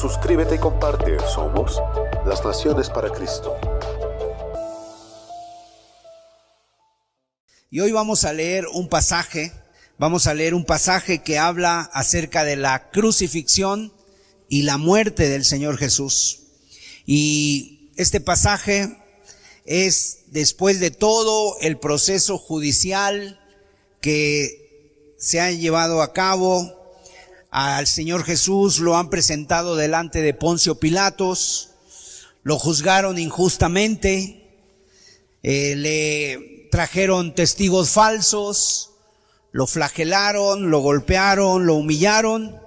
Suscríbete y comparte. Somos las Naciones para Cristo. Y hoy vamos a leer un pasaje, vamos a leer un pasaje que habla acerca de la crucifixión y la muerte del Señor Jesús. Y este pasaje es después de todo el proceso judicial que se ha llevado a cabo al Señor Jesús, lo han presentado delante de Poncio Pilatos, lo juzgaron injustamente, eh, le trajeron testigos falsos, lo flagelaron, lo golpearon, lo humillaron,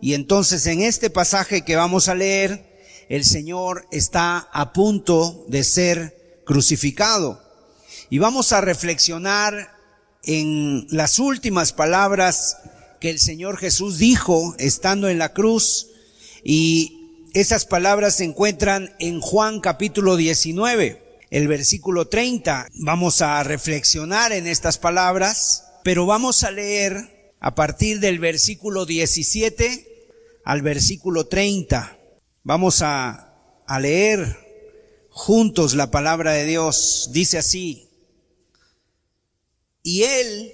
y entonces en este pasaje que vamos a leer, el Señor está a punto de ser crucificado. Y vamos a reflexionar en las últimas palabras que el Señor Jesús dijo estando en la cruz. Y esas palabras se encuentran en Juan capítulo 19, el versículo 30. Vamos a reflexionar en estas palabras, pero vamos a leer a partir del versículo 17 al versículo 30. Vamos a, a leer juntos la palabra de Dios. Dice así, y él,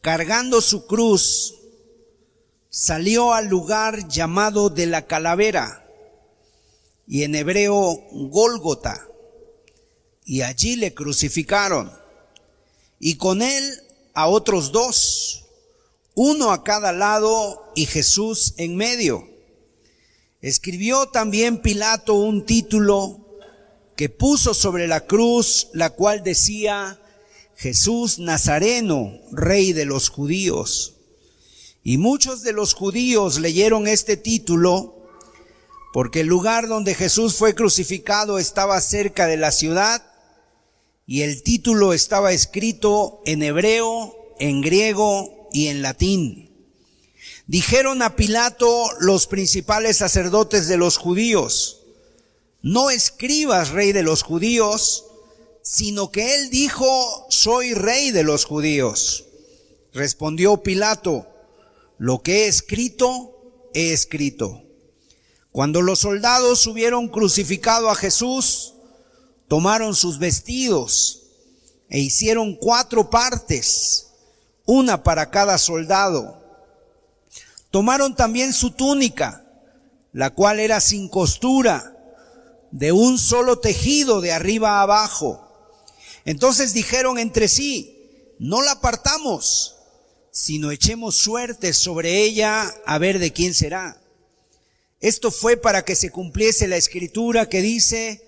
cargando su cruz, salió al lugar llamado de la calavera, y en hebreo Gólgota, y allí le crucificaron, y con él a otros dos, uno a cada lado y Jesús en medio. Escribió también Pilato un título que puso sobre la cruz, la cual decía, Jesús Nazareno, rey de los judíos. Y muchos de los judíos leyeron este título porque el lugar donde Jesús fue crucificado estaba cerca de la ciudad y el título estaba escrito en hebreo, en griego y en latín. Dijeron a Pilato los principales sacerdotes de los judíos, no escribas rey de los judíos, sino que él dijo, soy rey de los judíos. Respondió Pilato, lo que he escrito, he escrito. Cuando los soldados hubieron crucificado a Jesús, tomaron sus vestidos e hicieron cuatro partes, una para cada soldado. Tomaron también su túnica, la cual era sin costura, de un solo tejido de arriba a abajo. Entonces dijeron entre sí, no la apartamos, sino echemos suerte sobre ella a ver de quién será. Esto fue para que se cumpliese la escritura que dice,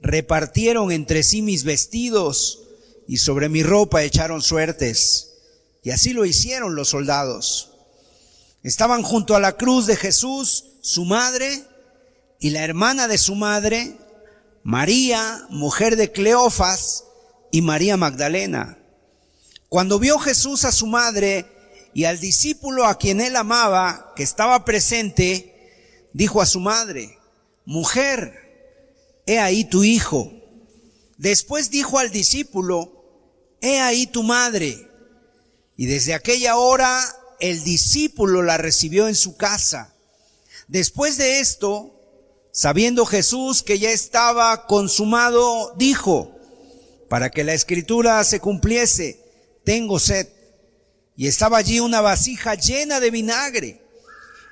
repartieron entre sí mis vestidos y sobre mi ropa echaron suertes. Y así lo hicieron los soldados. Estaban junto a la cruz de Jesús, su madre, y la hermana de su madre, María, mujer de Cleofas, y María Magdalena. Cuando vio Jesús a su madre y al discípulo a quien él amaba, que estaba presente, dijo a su madre, mujer, he ahí tu hijo. Después dijo al discípulo, he ahí tu madre. Y desde aquella hora el discípulo la recibió en su casa. Después de esto, Sabiendo Jesús que ya estaba consumado, dijo, para que la escritura se cumpliese, tengo sed. Y estaba allí una vasija llena de vinagre.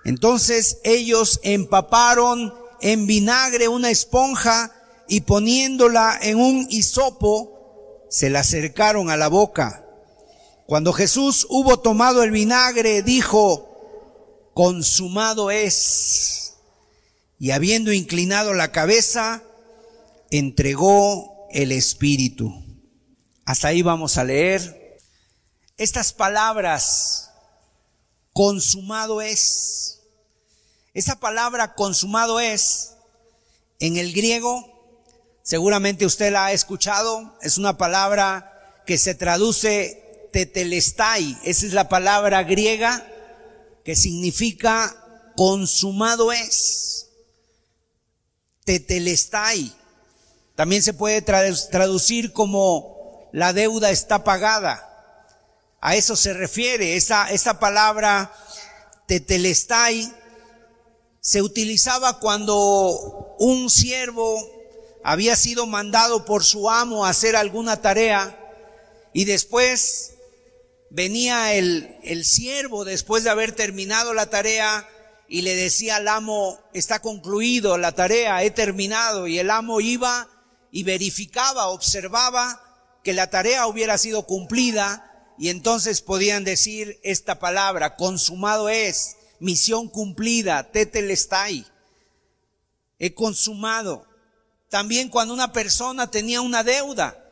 Entonces ellos empaparon en vinagre una esponja y poniéndola en un hisopo, se la acercaron a la boca. Cuando Jesús hubo tomado el vinagre, dijo, consumado es y habiendo inclinado la cabeza, entregó el Espíritu. Hasta ahí vamos a leer. Estas palabras, consumado es. Esa palabra consumado es, En el griego, seguramente usted la ha escuchado, es una palabra que se traduce tetelestai, esa es la palabra griega que significa consumado es. Tetelestai. También se puede traducir como la deuda está pagada. A eso se refiere. Esa, esa palabra tetelestai se utilizaba cuando un siervo había sido mandado por su amo a hacer alguna tarea y después venía el, el siervo después de haber terminado la tarea y le decía al amo, está concluido la tarea, he terminado. Y el amo iba y verificaba, observaba que la tarea hubiera sido cumplida y entonces podían decir esta palabra, consumado es, misión cumplida, tetelestai, he consumado. También cuando una persona tenía una deuda,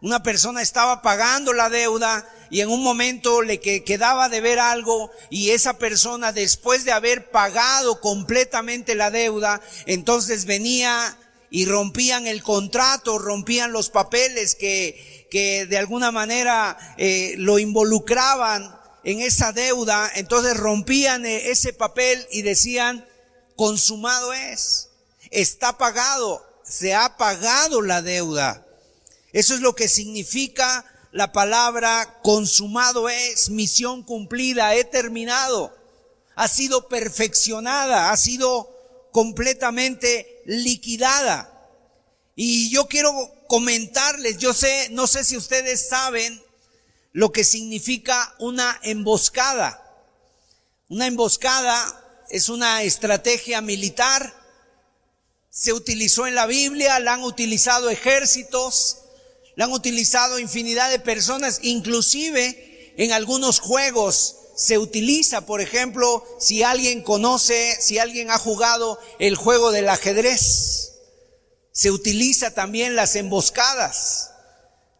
una persona estaba pagando la deuda y en un momento le quedaba de ver algo y esa persona después de haber pagado completamente la deuda, entonces venía y rompían el contrato, rompían los papeles que, que de alguna manera eh, lo involucraban en esa deuda, entonces rompían eh, ese papel y decían, consumado es, está pagado, se ha pagado la deuda. Eso es lo que significa la palabra consumado es, misión cumplida, he terminado, ha sido perfeccionada, ha sido completamente liquidada. Y yo quiero comentarles, yo sé, no sé si ustedes saben lo que significa una emboscada. Una emboscada es una estrategia militar, se utilizó en la Biblia, la han utilizado ejércitos, la han utilizado infinidad de personas, inclusive en algunos juegos se utiliza, por ejemplo, si alguien conoce, si alguien ha jugado el juego del ajedrez, se utiliza también las emboscadas.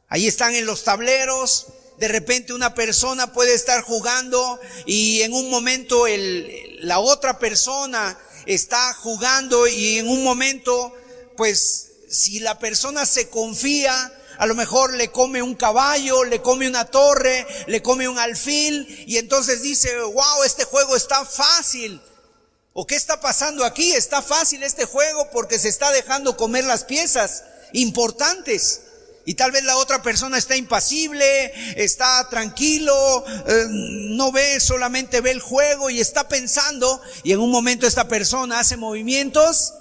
Ahí están en los tableros, de repente una persona puede estar jugando y en un momento el, la otra persona está jugando y en un momento, pues, si la persona se confía, a lo mejor le come un caballo, le come una torre, le come un alfil y entonces dice, wow, este juego está fácil. ¿O qué está pasando aquí? Está fácil este juego porque se está dejando comer las piezas importantes. Y tal vez la otra persona está impasible, está tranquilo, eh, no ve, solamente ve el juego y está pensando y en un momento esta persona hace movimientos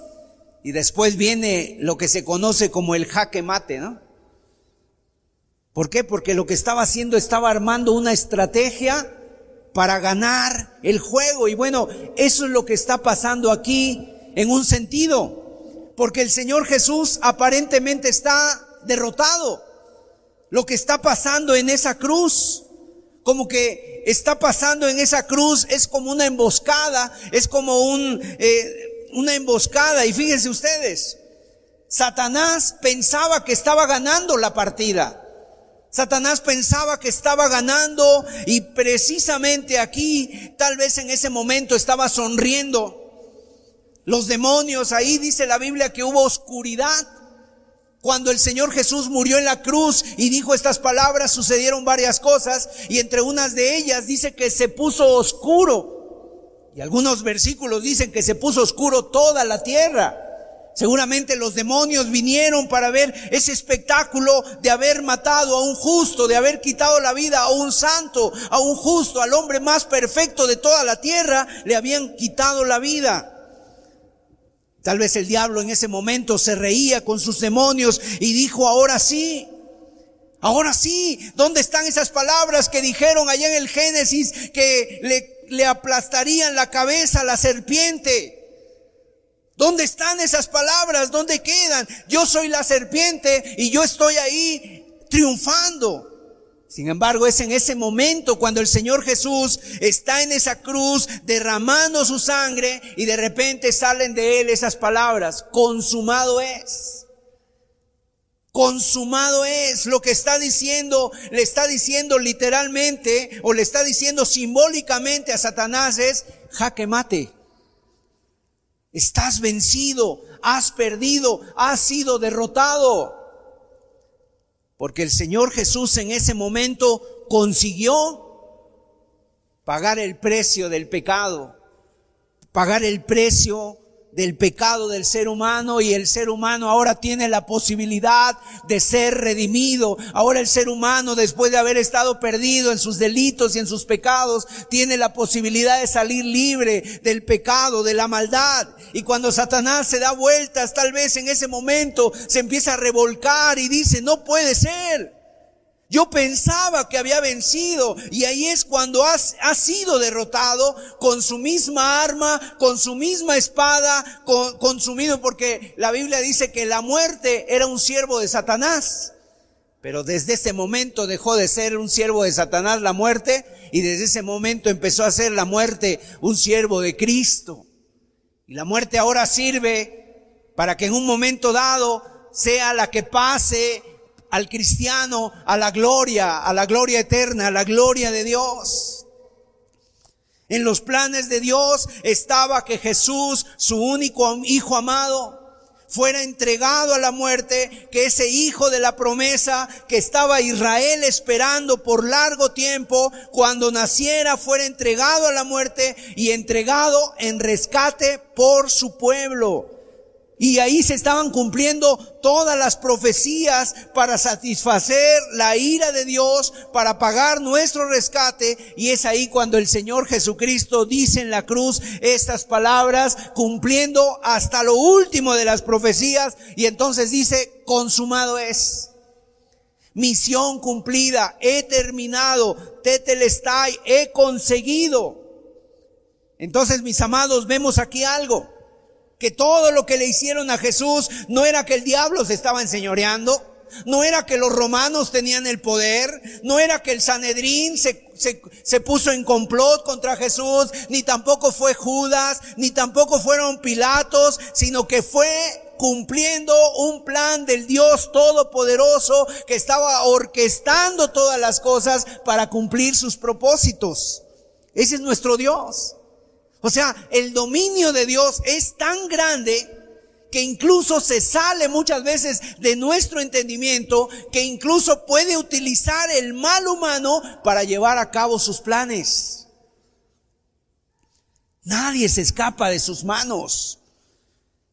y después viene lo que se conoce como el jaque mate, ¿no? ¿Por qué? Porque lo que estaba haciendo estaba armando una estrategia para ganar el juego. Y bueno, eso es lo que está pasando aquí en un sentido. Porque el Señor Jesús aparentemente está derrotado. Lo que está pasando en esa cruz, como que está pasando en esa cruz, es como una emboscada, es como un, eh, una emboscada. Y fíjense ustedes, Satanás pensaba que estaba ganando la partida. Satanás pensaba que estaba ganando y precisamente aquí, tal vez en ese momento estaba sonriendo. Los demonios, ahí dice la Biblia que hubo oscuridad. Cuando el Señor Jesús murió en la cruz y dijo estas palabras, sucedieron varias cosas y entre unas de ellas dice que se puso oscuro. Y algunos versículos dicen que se puso oscuro toda la tierra. Seguramente los demonios vinieron para ver ese espectáculo de haber matado a un justo, de haber quitado la vida a un santo, a un justo, al hombre más perfecto de toda la tierra, le habían quitado la vida. Tal vez el diablo en ese momento se reía con sus demonios y dijo, ahora sí, ahora sí, ¿dónde están esas palabras que dijeron allá en el Génesis que le, aplastarían la cabeza a la serpiente? ¿Dónde están esas palabras? ¿Dónde quedan? Yo soy la serpiente y yo estoy ahí triunfando. Sin embargo, es en ese momento cuando el Señor Jesús está en esa cruz derramando su sangre y de repente salen de él esas palabras, consumado es. Consumado es lo que está diciendo, le está diciendo literalmente o le está diciendo simbólicamente a Satanás es jaque mate. Estás vencido, has perdido, has sido derrotado. Porque el Señor Jesús en ese momento consiguió pagar el precio del pecado, pagar el precio del pecado del ser humano y el ser humano ahora tiene la posibilidad de ser redimido. Ahora el ser humano, después de haber estado perdido en sus delitos y en sus pecados, tiene la posibilidad de salir libre del pecado, de la maldad. Y cuando Satanás se da vueltas, tal vez en ese momento se empieza a revolcar y dice, no puede ser. Yo pensaba que había vencido y ahí es cuando has, ha sido derrotado con su misma arma, con su misma espada, con, consumido porque la Biblia dice que la muerte era un siervo de Satanás. Pero desde ese momento dejó de ser un siervo de Satanás la muerte y desde ese momento empezó a ser la muerte un siervo de Cristo. Y la muerte ahora sirve para que en un momento dado sea la que pase al cristiano a la gloria, a la gloria eterna, a la gloria de Dios. En los planes de Dios estaba que Jesús, su único hijo amado, fuera entregado a la muerte, que ese hijo de la promesa que estaba Israel esperando por largo tiempo, cuando naciera fuera entregado a la muerte y entregado en rescate por su pueblo. Y ahí se estaban cumpliendo todas las profecías para satisfacer la ira de Dios, para pagar nuestro rescate. Y es ahí cuando el Señor Jesucristo dice en la cruz estas palabras, cumpliendo hasta lo último de las profecías. Y entonces dice, consumado es. Misión cumplida, he terminado, tetelestai, he conseguido. Entonces, mis amados, vemos aquí algo que todo lo que le hicieron a Jesús no era que el diablo se estaba enseñoreando, no era que los romanos tenían el poder, no era que el Sanedrín se, se, se, puso en complot contra Jesús, ni tampoco fue Judas, ni tampoco fueron Pilatos, sino que fue cumpliendo un plan del Dios Todopoderoso que estaba orquestando todas las cosas para cumplir sus propósitos. Ese es nuestro Dios. O sea, el dominio de Dios es tan grande que incluso se sale muchas veces de nuestro entendimiento, que incluso puede utilizar el mal humano para llevar a cabo sus planes. Nadie se escapa de sus manos.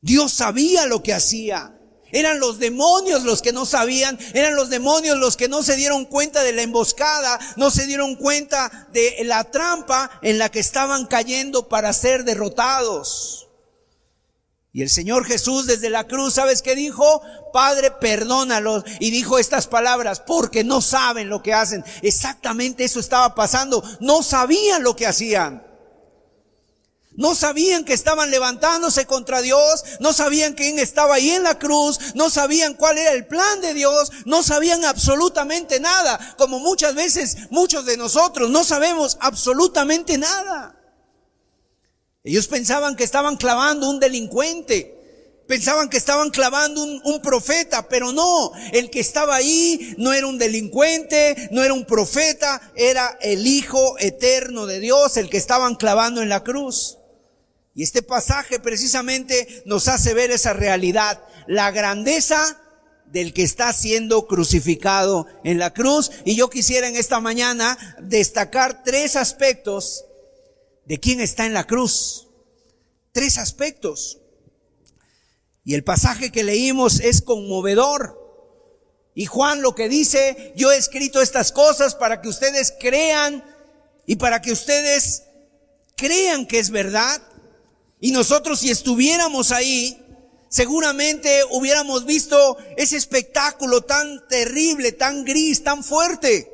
Dios sabía lo que hacía. Eran los demonios los que no sabían, eran los demonios los que no se dieron cuenta de la emboscada, no se dieron cuenta de la trampa en la que estaban cayendo para ser derrotados. Y el Señor Jesús desde la cruz, ¿sabes qué dijo? Padre, perdónalos. Y dijo estas palabras, porque no saben lo que hacen. Exactamente eso estaba pasando. No sabían lo que hacían. No sabían que estaban levantándose contra Dios, no sabían quién estaba ahí en la cruz, no sabían cuál era el plan de Dios, no sabían absolutamente nada, como muchas veces muchos de nosotros no sabemos absolutamente nada. Ellos pensaban que estaban clavando un delincuente, pensaban que estaban clavando un, un, profeta, pero no, el que estaba ahí no era un delincuente, no era un profeta, era el Hijo eterno de Dios, el que estaban clavando en la cruz. Y este pasaje precisamente nos hace ver esa realidad, la grandeza del que está siendo crucificado en la cruz. Y yo quisiera en esta mañana destacar tres aspectos de quién está en la cruz. Tres aspectos. Y el pasaje que leímos es conmovedor. Y Juan lo que dice, yo he escrito estas cosas para que ustedes crean y para que ustedes crean que es verdad. Y nosotros si estuviéramos ahí, seguramente hubiéramos visto ese espectáculo tan terrible, tan gris, tan fuerte.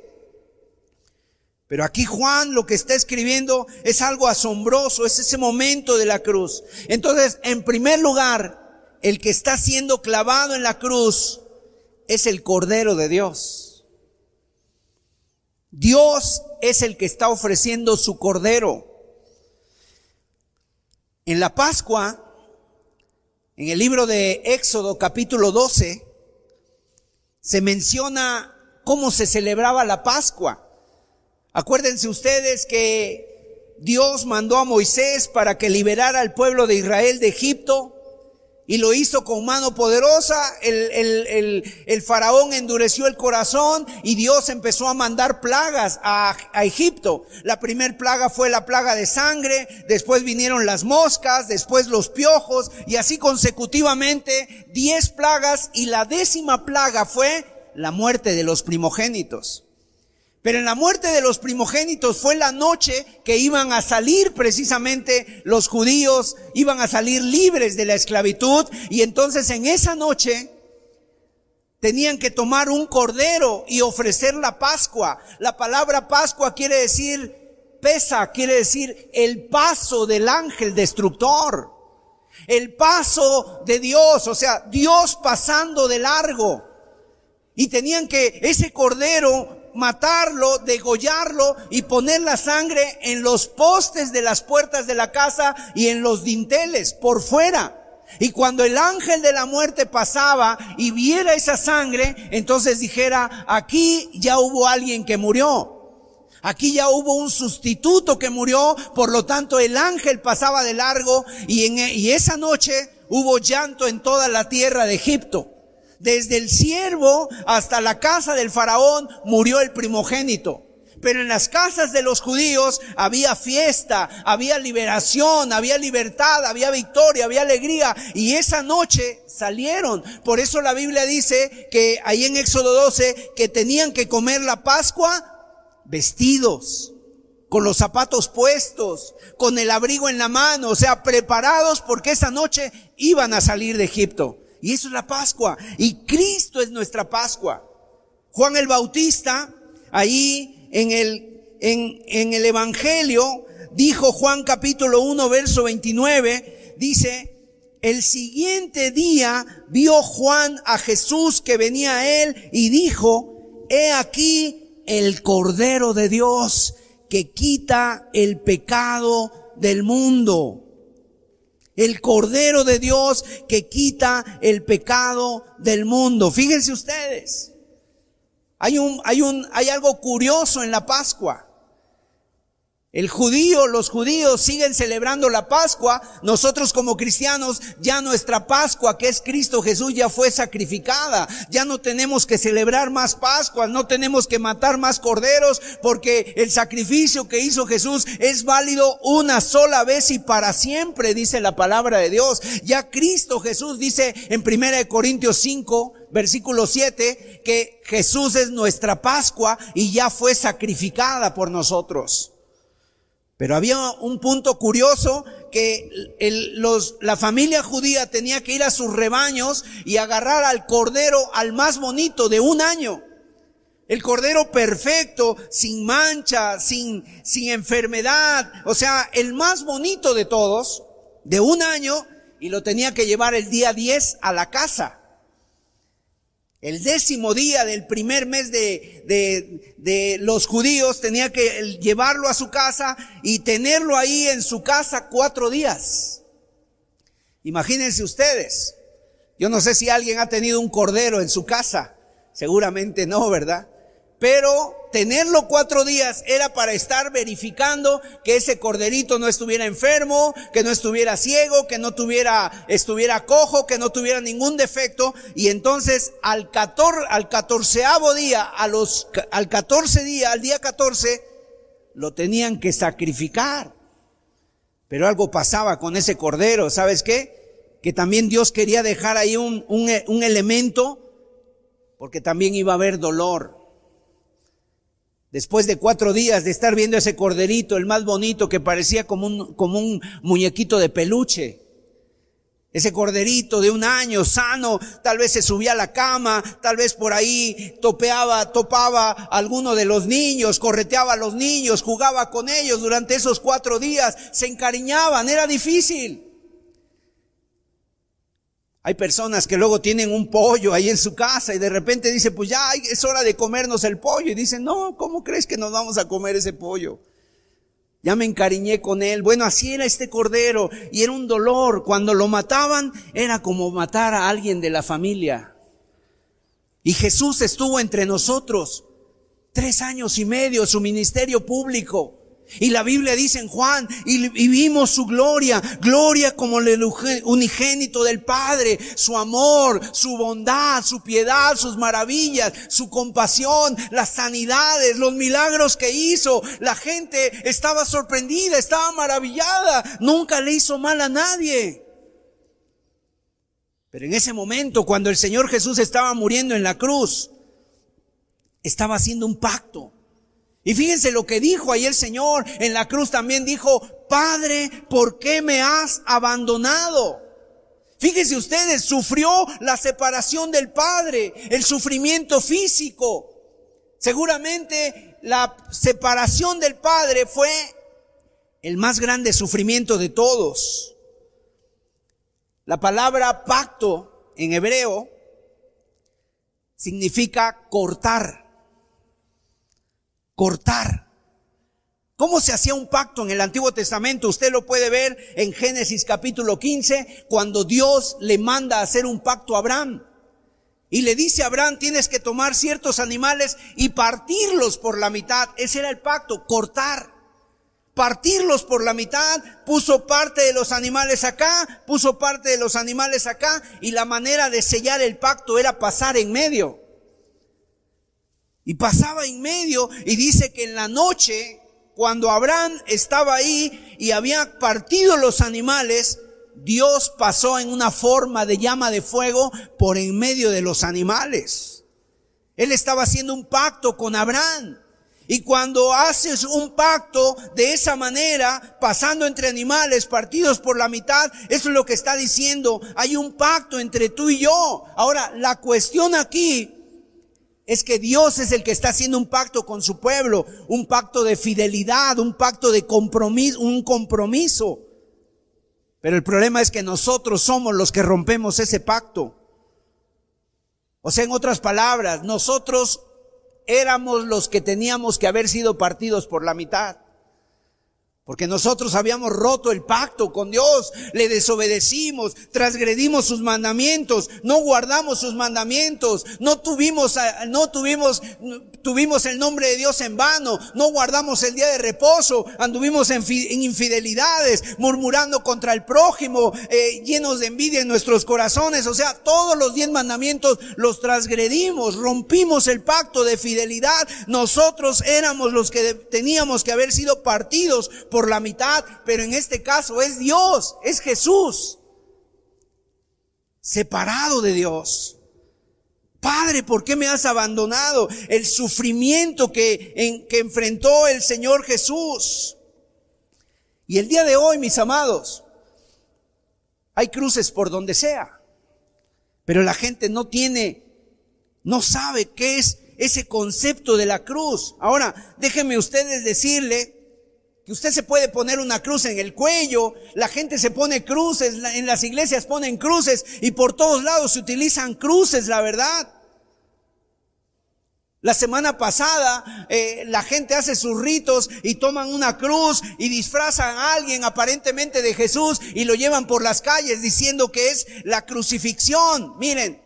Pero aquí Juan lo que está escribiendo es algo asombroso, es ese momento de la cruz. Entonces, en primer lugar, el que está siendo clavado en la cruz es el Cordero de Dios. Dios es el que está ofreciendo su Cordero. En la Pascua, en el libro de Éxodo capítulo 12, se menciona cómo se celebraba la Pascua. Acuérdense ustedes que Dios mandó a Moisés para que liberara al pueblo de Israel de Egipto y lo hizo con mano poderosa, el, el, el, faraón endureció el corazón y Dios empezó a mandar plagas a, a Egipto. La primer plaga fue la plaga de sangre, después vinieron las moscas, después los piojos y así consecutivamente diez plagas y la décima plaga fue la muerte de los primogénitos. Pero en la muerte de los primogénitos fue la noche que iban a salir precisamente los judíos, iban a salir libres de la esclavitud y entonces en esa noche tenían que tomar un cordero y ofrecer la Pascua. La palabra Pascua quiere decir pesa, quiere decir el paso del ángel destructor. El paso de Dios, o sea, Dios pasando de largo. Y tenían que ese cordero matarlo, degollarlo y poner la sangre en los postes de las puertas de la casa y en los dinteles por fuera. Y cuando el ángel de la muerte pasaba y viera esa sangre, entonces dijera, aquí ya hubo alguien que murió. Aquí ya hubo un sustituto que murió, por lo tanto el ángel pasaba de largo y, en, y esa noche hubo llanto en toda la tierra de Egipto. Desde el siervo hasta la casa del faraón murió el primogénito. Pero en las casas de los judíos había fiesta, había liberación, había libertad, había victoria, había alegría. Y esa noche salieron. Por eso la Biblia dice que ahí en Éxodo 12 que tenían que comer la Pascua vestidos, con los zapatos puestos, con el abrigo en la mano, o sea, preparados porque esa noche iban a salir de Egipto. Y eso es la Pascua. Y Cristo es nuestra Pascua. Juan el Bautista, ahí en el, en, en el Evangelio, dijo Juan capítulo 1, verso 29, dice, el siguiente día vio Juan a Jesús que venía a él y dijo, he aquí el Cordero de Dios que quita el pecado del mundo el Cordero de Dios que quita el pecado del mundo. Fíjense ustedes. Hay un, hay un, hay algo curioso en la Pascua. El judío, los judíos siguen celebrando la Pascua. Nosotros como cristianos, ya nuestra Pascua, que es Cristo Jesús, ya fue sacrificada. Ya no tenemos que celebrar más Pascuas, no tenemos que matar más corderos, porque el sacrificio que hizo Jesús es válido una sola vez y para siempre, dice la palabra de Dios. Ya Cristo Jesús dice en 1 Corintios 5, versículo 7, que Jesús es nuestra Pascua y ya fue sacrificada por nosotros. Pero había un punto curioso que los, la familia judía tenía que ir a sus rebaños y agarrar al cordero al más bonito de un año. El cordero perfecto, sin mancha, sin, sin enfermedad, o sea, el más bonito de todos, de un año, y lo tenía que llevar el día 10 a la casa. El décimo día del primer mes de, de, de, los judíos tenía que llevarlo a su casa y tenerlo ahí en su casa cuatro días. Imagínense ustedes. Yo no sé si alguien ha tenido un cordero en su casa. Seguramente no, ¿verdad? Pero tenerlo cuatro días era para estar verificando que ese corderito no estuviera enfermo, que no estuviera ciego, que no tuviera, estuviera cojo, que no tuviera ningún defecto. Y entonces al cator, al catorceavo día, al catorce día, al día catorce, lo tenían que sacrificar. Pero algo pasaba con ese cordero, ¿sabes qué? Que también Dios quería dejar ahí un, un, un elemento, porque también iba a haber dolor. Después de cuatro días de estar viendo ese corderito, el más bonito que parecía como un, como un muñequito de peluche. Ese corderito de un año, sano, tal vez se subía a la cama, tal vez por ahí topeaba, topaba a alguno de los niños, correteaba a los niños, jugaba con ellos durante esos cuatro días, se encariñaban, era difícil. Hay personas que luego tienen un pollo ahí en su casa y de repente dice, pues ya es hora de comernos el pollo. Y dicen, no, ¿cómo crees que nos vamos a comer ese pollo? Ya me encariñé con él. Bueno, así era este cordero y era un dolor. Cuando lo mataban era como matar a alguien de la familia. Y Jesús estuvo entre nosotros tres años y medio, su ministerio público. Y la Biblia dice en Juan, y, vimos su gloria, gloria como el unigénito del Padre, su amor, su bondad, su piedad, sus maravillas, su compasión, las sanidades, los milagros que hizo. La gente estaba sorprendida, estaba maravillada, nunca le hizo mal a nadie. Pero en ese momento, cuando el Señor Jesús estaba muriendo en la cruz, estaba haciendo un pacto y fíjense lo que dijo ahí el Señor en la cruz también dijo, Padre, ¿por qué me has abandonado? Fíjense ustedes, sufrió la separación del Padre, el sufrimiento físico. Seguramente la separación del Padre fue el más grande sufrimiento de todos. La palabra pacto en hebreo significa cortar cortar. ¿Cómo se hacía un pacto en el Antiguo Testamento? Usted lo puede ver en Génesis capítulo 15, cuando Dios le manda a hacer un pacto a Abraham. Y le dice a Abraham, tienes que tomar ciertos animales y partirlos por la mitad. Ese era el pacto, cortar. Partirlos por la mitad, puso parte de los animales acá, puso parte de los animales acá, y la manera de sellar el pacto era pasar en medio. Y pasaba en medio y dice que en la noche, cuando Abraham estaba ahí y había partido los animales, Dios pasó en una forma de llama de fuego por en medio de los animales. Él estaba haciendo un pacto con Abraham. Y cuando haces un pacto de esa manera, pasando entre animales partidos por la mitad, eso es lo que está diciendo. Hay un pacto entre tú y yo. Ahora, la cuestión aquí es que Dios es el que está haciendo un pacto con su pueblo, un pacto de fidelidad, un pacto de compromiso, un compromiso. Pero el problema es que nosotros somos los que rompemos ese pacto. O sea, en otras palabras, nosotros éramos los que teníamos que haber sido partidos por la mitad. Porque nosotros habíamos roto el pacto con Dios, le desobedecimos, transgredimos sus mandamientos, no guardamos sus mandamientos, no tuvimos, no tuvimos, tuvimos el nombre de Dios en vano, no guardamos el día de reposo, anduvimos en, infidelidades, murmurando contra el prójimo, eh, llenos de envidia en nuestros corazones. O sea, todos los diez mandamientos los transgredimos, rompimos el pacto de fidelidad. Nosotros éramos los que teníamos que haber sido partidos por la mitad, pero en este caso es Dios, es Jesús, separado de Dios. Padre, ¿por qué me has abandonado? El sufrimiento que, en, que enfrentó el Señor Jesús. Y el día de hoy, mis amados, hay cruces por donde sea, pero la gente no tiene, no sabe qué es ese concepto de la cruz. Ahora, déjenme ustedes decirle que usted se puede poner una cruz en el cuello, la gente se pone cruces, en las iglesias ponen cruces y por todos lados se utilizan cruces, la verdad. La semana pasada eh, la gente hace sus ritos y toman una cruz y disfrazan a alguien aparentemente de Jesús y lo llevan por las calles diciendo que es la crucifixión. Miren,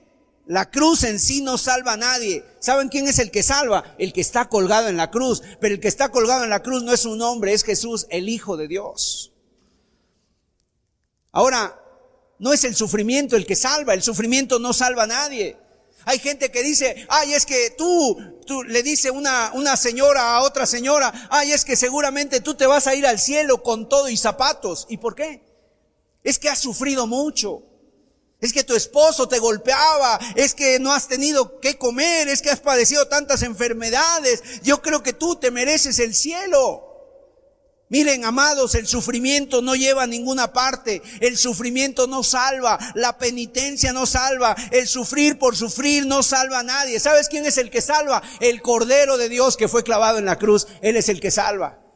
la cruz en sí no salva a nadie. ¿Saben quién es el que salva? El que está colgado en la cruz. Pero el que está colgado en la cruz no es un hombre, es Jesús, el Hijo de Dios. Ahora, no es el sufrimiento el que salva, el sufrimiento no salva a nadie. Hay gente que dice, ay, es que tú, tú le dice una, una señora a otra señora, ay, es que seguramente tú te vas a ir al cielo con todo y zapatos. ¿Y por qué? Es que has sufrido mucho. Es que tu esposo te golpeaba, es que no has tenido que comer, es que has padecido tantas enfermedades. Yo creo que tú te mereces el cielo. Miren, amados, el sufrimiento no lleva a ninguna parte. El sufrimiento no salva. La penitencia no salva. El sufrir por sufrir no salva a nadie. ¿Sabes quién es el que salva? El Cordero de Dios que fue clavado en la cruz. Él es el que salva.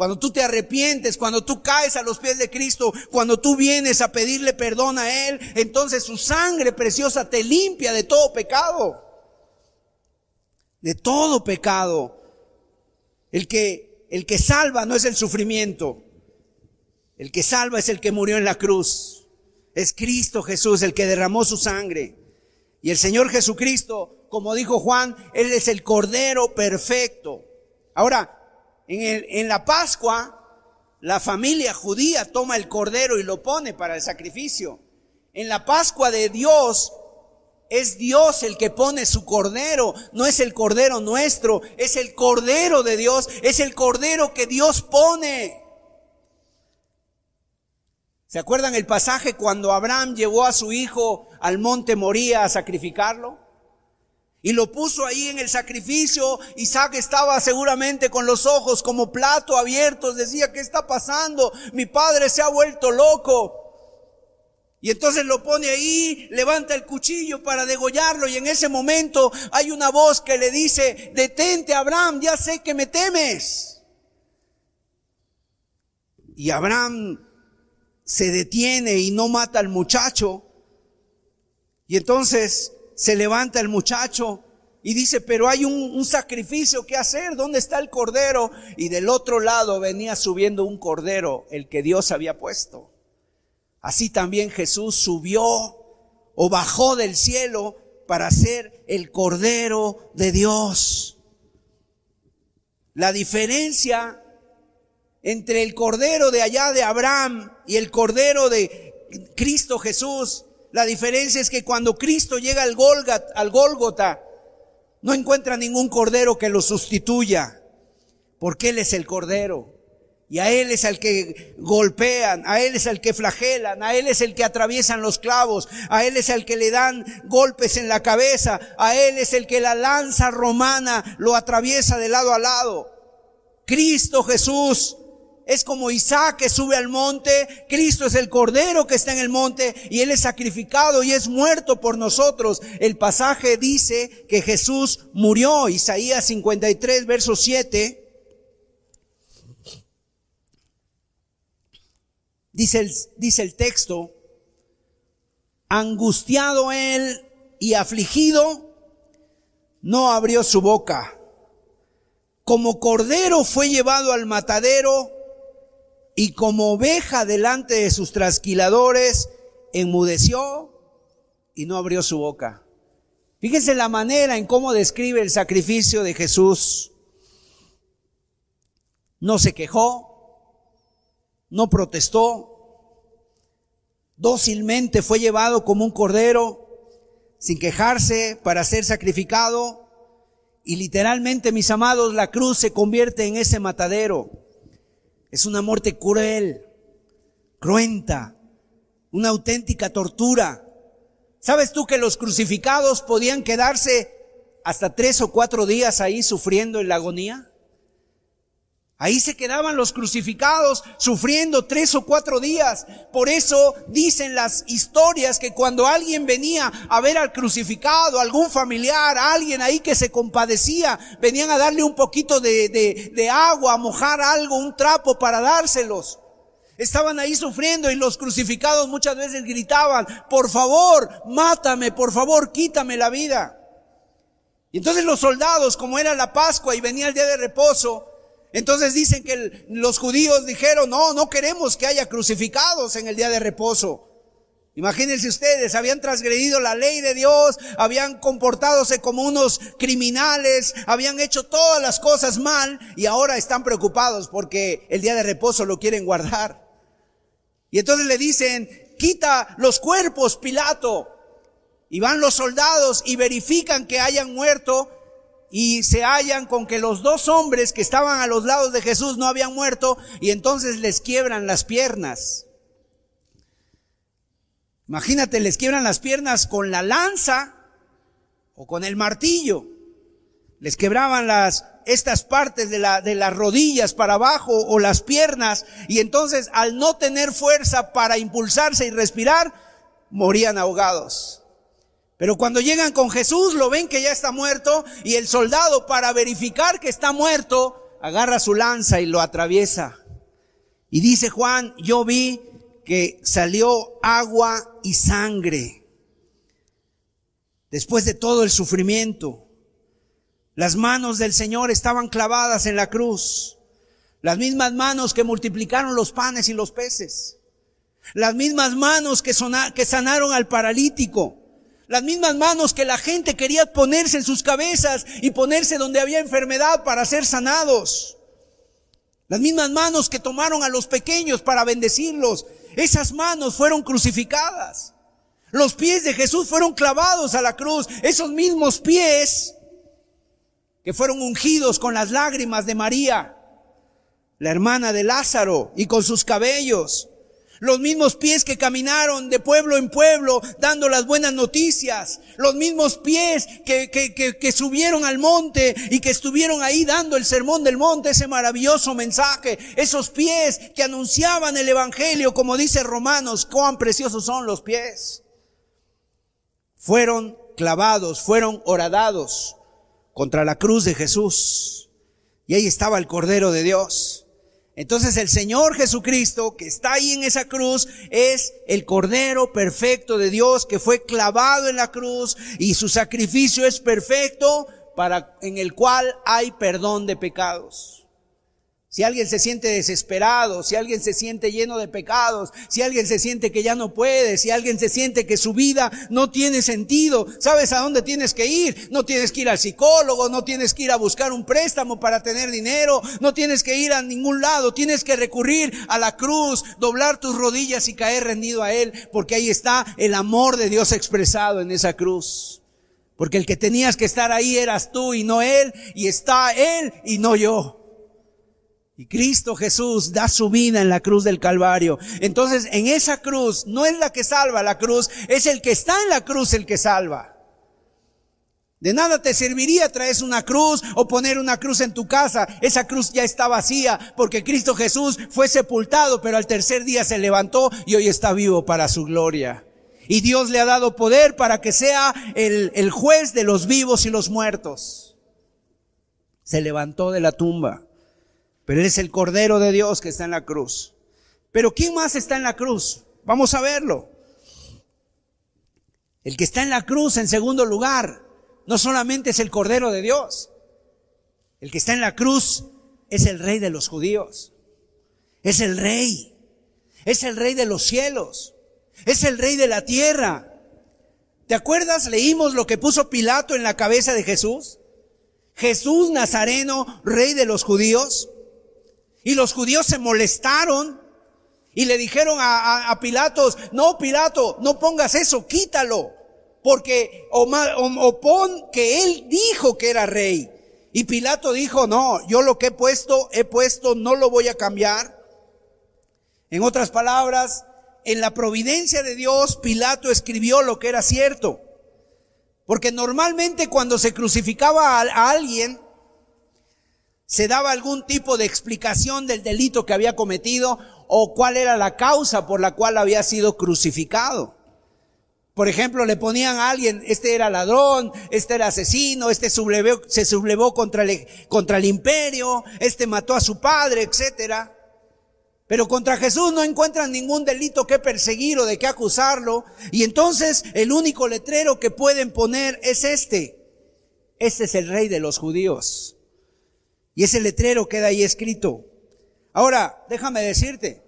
Cuando tú te arrepientes, cuando tú caes a los pies de Cristo, cuando tú vienes a pedirle perdón a Él, entonces su sangre preciosa te limpia de todo pecado. De todo pecado. El que, el que salva no es el sufrimiento. El que salva es el que murió en la cruz. Es Cristo Jesús el que derramó su sangre. Y el Señor Jesucristo, como dijo Juan, Él es el Cordero perfecto. Ahora, En, en la Pascua, la familia judía toma el cordero y lo pone para el sacrificio. En la Pascua de Dios, es Dios el que pone su cordero, no es el cordero nuestro, es el cordero de Dios, es el cordero que Dios pone. ¿Se acuerdan el pasaje cuando Abraham llevó a su hijo al monte Moría a sacrificarlo? Y lo puso ahí en el sacrificio. Isaac estaba seguramente con los ojos como plato abiertos. Decía, ¿qué está pasando? Mi padre se ha vuelto loco. Y entonces lo pone ahí, levanta el cuchillo para degollarlo y en ese momento hay una voz que le dice, detente Abraham, ya sé que me temes. Y Abraham se detiene y no mata al muchacho. Y entonces se levanta el muchacho y dice, pero hay un, sacrificio que hacer, ¿dónde está el cordero? Y del otro lado venía subiendo un cordero, el que Dios había puesto. Así también Jesús subió o bajó del cielo para ser el Cordero de Dios. La diferencia entre el Cordero de allá de Abraham y el Cordero de Cristo Jesús, la diferencia es que cuando Cristo llega al, al Gólgota, no encuentra ningún Cordero que lo sustituya, porque Él es el Cordero. Y a Él es el que golpean, a Él es el que flagelan, a Él es el que atraviesan los clavos, a Él es el que le dan golpes en la cabeza, a Él es el que la lanza romana lo atraviesa de lado a lado. Cristo Jesús es como Isaac que sube al monte, Cristo es el cordero que está en el monte y Él es sacrificado y es muerto por nosotros. El pasaje dice que Jesús murió, Isaías 53, verso 7. Dice el, dice el texto, angustiado él y afligido, no abrió su boca. Como cordero fue llevado al matadero y como oveja delante de sus trasquiladores, enmudeció y no abrió su boca. Fíjense la manera en cómo describe el sacrificio de Jesús. No se quejó, no protestó, dócilmente fue llevado como un cordero, sin quejarse, para ser sacrificado. Y literalmente, mis amados, la cruz se convierte en ese matadero. Es una muerte cruel, cruenta, una auténtica tortura. ¿Sabes tú que los crucificados podían quedarse hasta tres o cuatro días ahí sufriendo en la agonía? Ahí se quedaban los crucificados sufriendo tres o cuatro días. Por eso dicen las historias que cuando alguien venía a ver al crucificado, algún familiar, alguien ahí que se compadecía, venían a darle un poquito de, de, de agua, a mojar algo, un trapo para dárselos. Estaban ahí sufriendo y los crucificados muchas veces gritaban, por favor, mátame, por favor, quítame la vida. Y entonces los soldados, como era la Pascua y venía el día de reposo, entonces dicen que los judíos dijeron, no, no queremos que haya crucificados en el día de reposo. Imagínense ustedes, habían transgredido la ley de Dios, habían comportadose como unos criminales, habían hecho todas las cosas mal y ahora están preocupados porque el día de reposo lo quieren guardar. Y entonces le dicen, quita los cuerpos, Pilato. Y van los soldados y verifican que hayan muerto y se hallan con que los dos hombres que estaban a los lados de Jesús no habían muerto y entonces les quiebran las piernas. Imagínate, les quiebran las piernas con la lanza o con el martillo. Les quebraban las, estas partes de, la, de las rodillas para abajo o las piernas y entonces al no tener fuerza para impulsarse y respirar, morían ahogados. Pero cuando llegan con Jesús lo ven que ya está muerto y el soldado para verificar que está muerto agarra su lanza y lo atraviesa. Y dice Juan, yo vi que salió agua y sangre. Después de todo el sufrimiento, las manos del Señor estaban clavadas en la cruz. Las mismas manos que multiplicaron los panes y los peces. Las mismas manos que, que sanaron al paralítico las mismas manos que la gente quería ponerse en sus cabezas y ponerse donde había enfermedad para ser sanados. Las mismas manos que tomaron a los pequeños para bendecirlos, esas manos fueron crucificadas. Los pies de Jesús fueron clavados a la cruz. Esos mismos pies que fueron ungidos con las lágrimas de María, la hermana de Lázaro, y con sus cabellos. Los mismos pies que caminaron de pueblo en pueblo dando las buenas noticias. Los mismos pies que, que, que, que, subieron al monte y que estuvieron ahí dando el sermón del monte, ese maravilloso mensaje. Esos pies que anunciaban el evangelio, como dice Romanos, cuán preciosos son los pies. Fueron clavados, fueron horadados contra la cruz de Jesús. Y ahí estaba el Cordero de Dios. Entonces el Señor Jesucristo, que está ahí en esa cruz, es el Cordero perfecto de Dios que fue clavado en la cruz y su sacrificio es perfecto para, en el cual hay perdón de pecados. Si alguien se siente desesperado, si alguien se siente lleno de pecados, si alguien se siente que ya no puede, si alguien se siente que su vida no tiene sentido, ¿sabes a dónde tienes que ir? No tienes que ir al psicólogo, no tienes que ir a buscar un préstamo para tener dinero, no tienes que ir a ningún lado, tienes que recurrir a la cruz, doblar tus rodillas y caer rendido a Él, porque ahí está el amor de Dios expresado en esa cruz. Porque el que tenías que estar ahí eras tú y no Él, y está Él y no yo. Y Cristo Jesús da su vida en la cruz del Calvario. Entonces, en esa cruz, no es la que salva la cruz, es el que está en la cruz el que salva. De nada te serviría traer una cruz o poner una cruz en tu casa. Esa cruz ya está vacía porque Cristo Jesús fue sepultado, pero al tercer día se levantó y hoy está vivo para su gloria. Y Dios le ha dado poder para que sea el, el juez de los vivos y los muertos. Se levantó de la tumba. Pero Él es el Cordero de Dios que está en la cruz. Pero ¿quién más está en la cruz? Vamos a verlo. El que está en la cruz en segundo lugar no solamente es el Cordero de Dios. El que está en la cruz es el Rey de los judíos. Es el Rey. Es el Rey de los cielos. Es el Rey de la tierra. ¿Te acuerdas? Leímos lo que puso Pilato en la cabeza de Jesús. Jesús Nazareno, Rey de los judíos. Y los judíos se molestaron y le dijeron a, Pilatos, no Pilato, no pongas eso, quítalo, porque o, o pon que él dijo que era rey. Y Pilato dijo, no, yo lo que he puesto, he puesto, no lo voy a cambiar. En otras palabras, en la providencia de Dios, Pilato escribió lo que era cierto. Porque normalmente cuando se crucificaba a alguien, se daba algún tipo de explicación del delito que había cometido o cuál era la causa por la cual había sido crucificado. Por ejemplo, le ponían a alguien, este era ladrón, este era asesino, este se sublevó contra el, contra el imperio, este mató a su padre, etcétera. Pero contra Jesús no encuentran ningún delito que perseguir o de qué acusarlo. Y entonces el único letrero que pueden poner es este. Este es el rey de los judíos. Y ese letrero queda ahí escrito. Ahora, déjame decirte,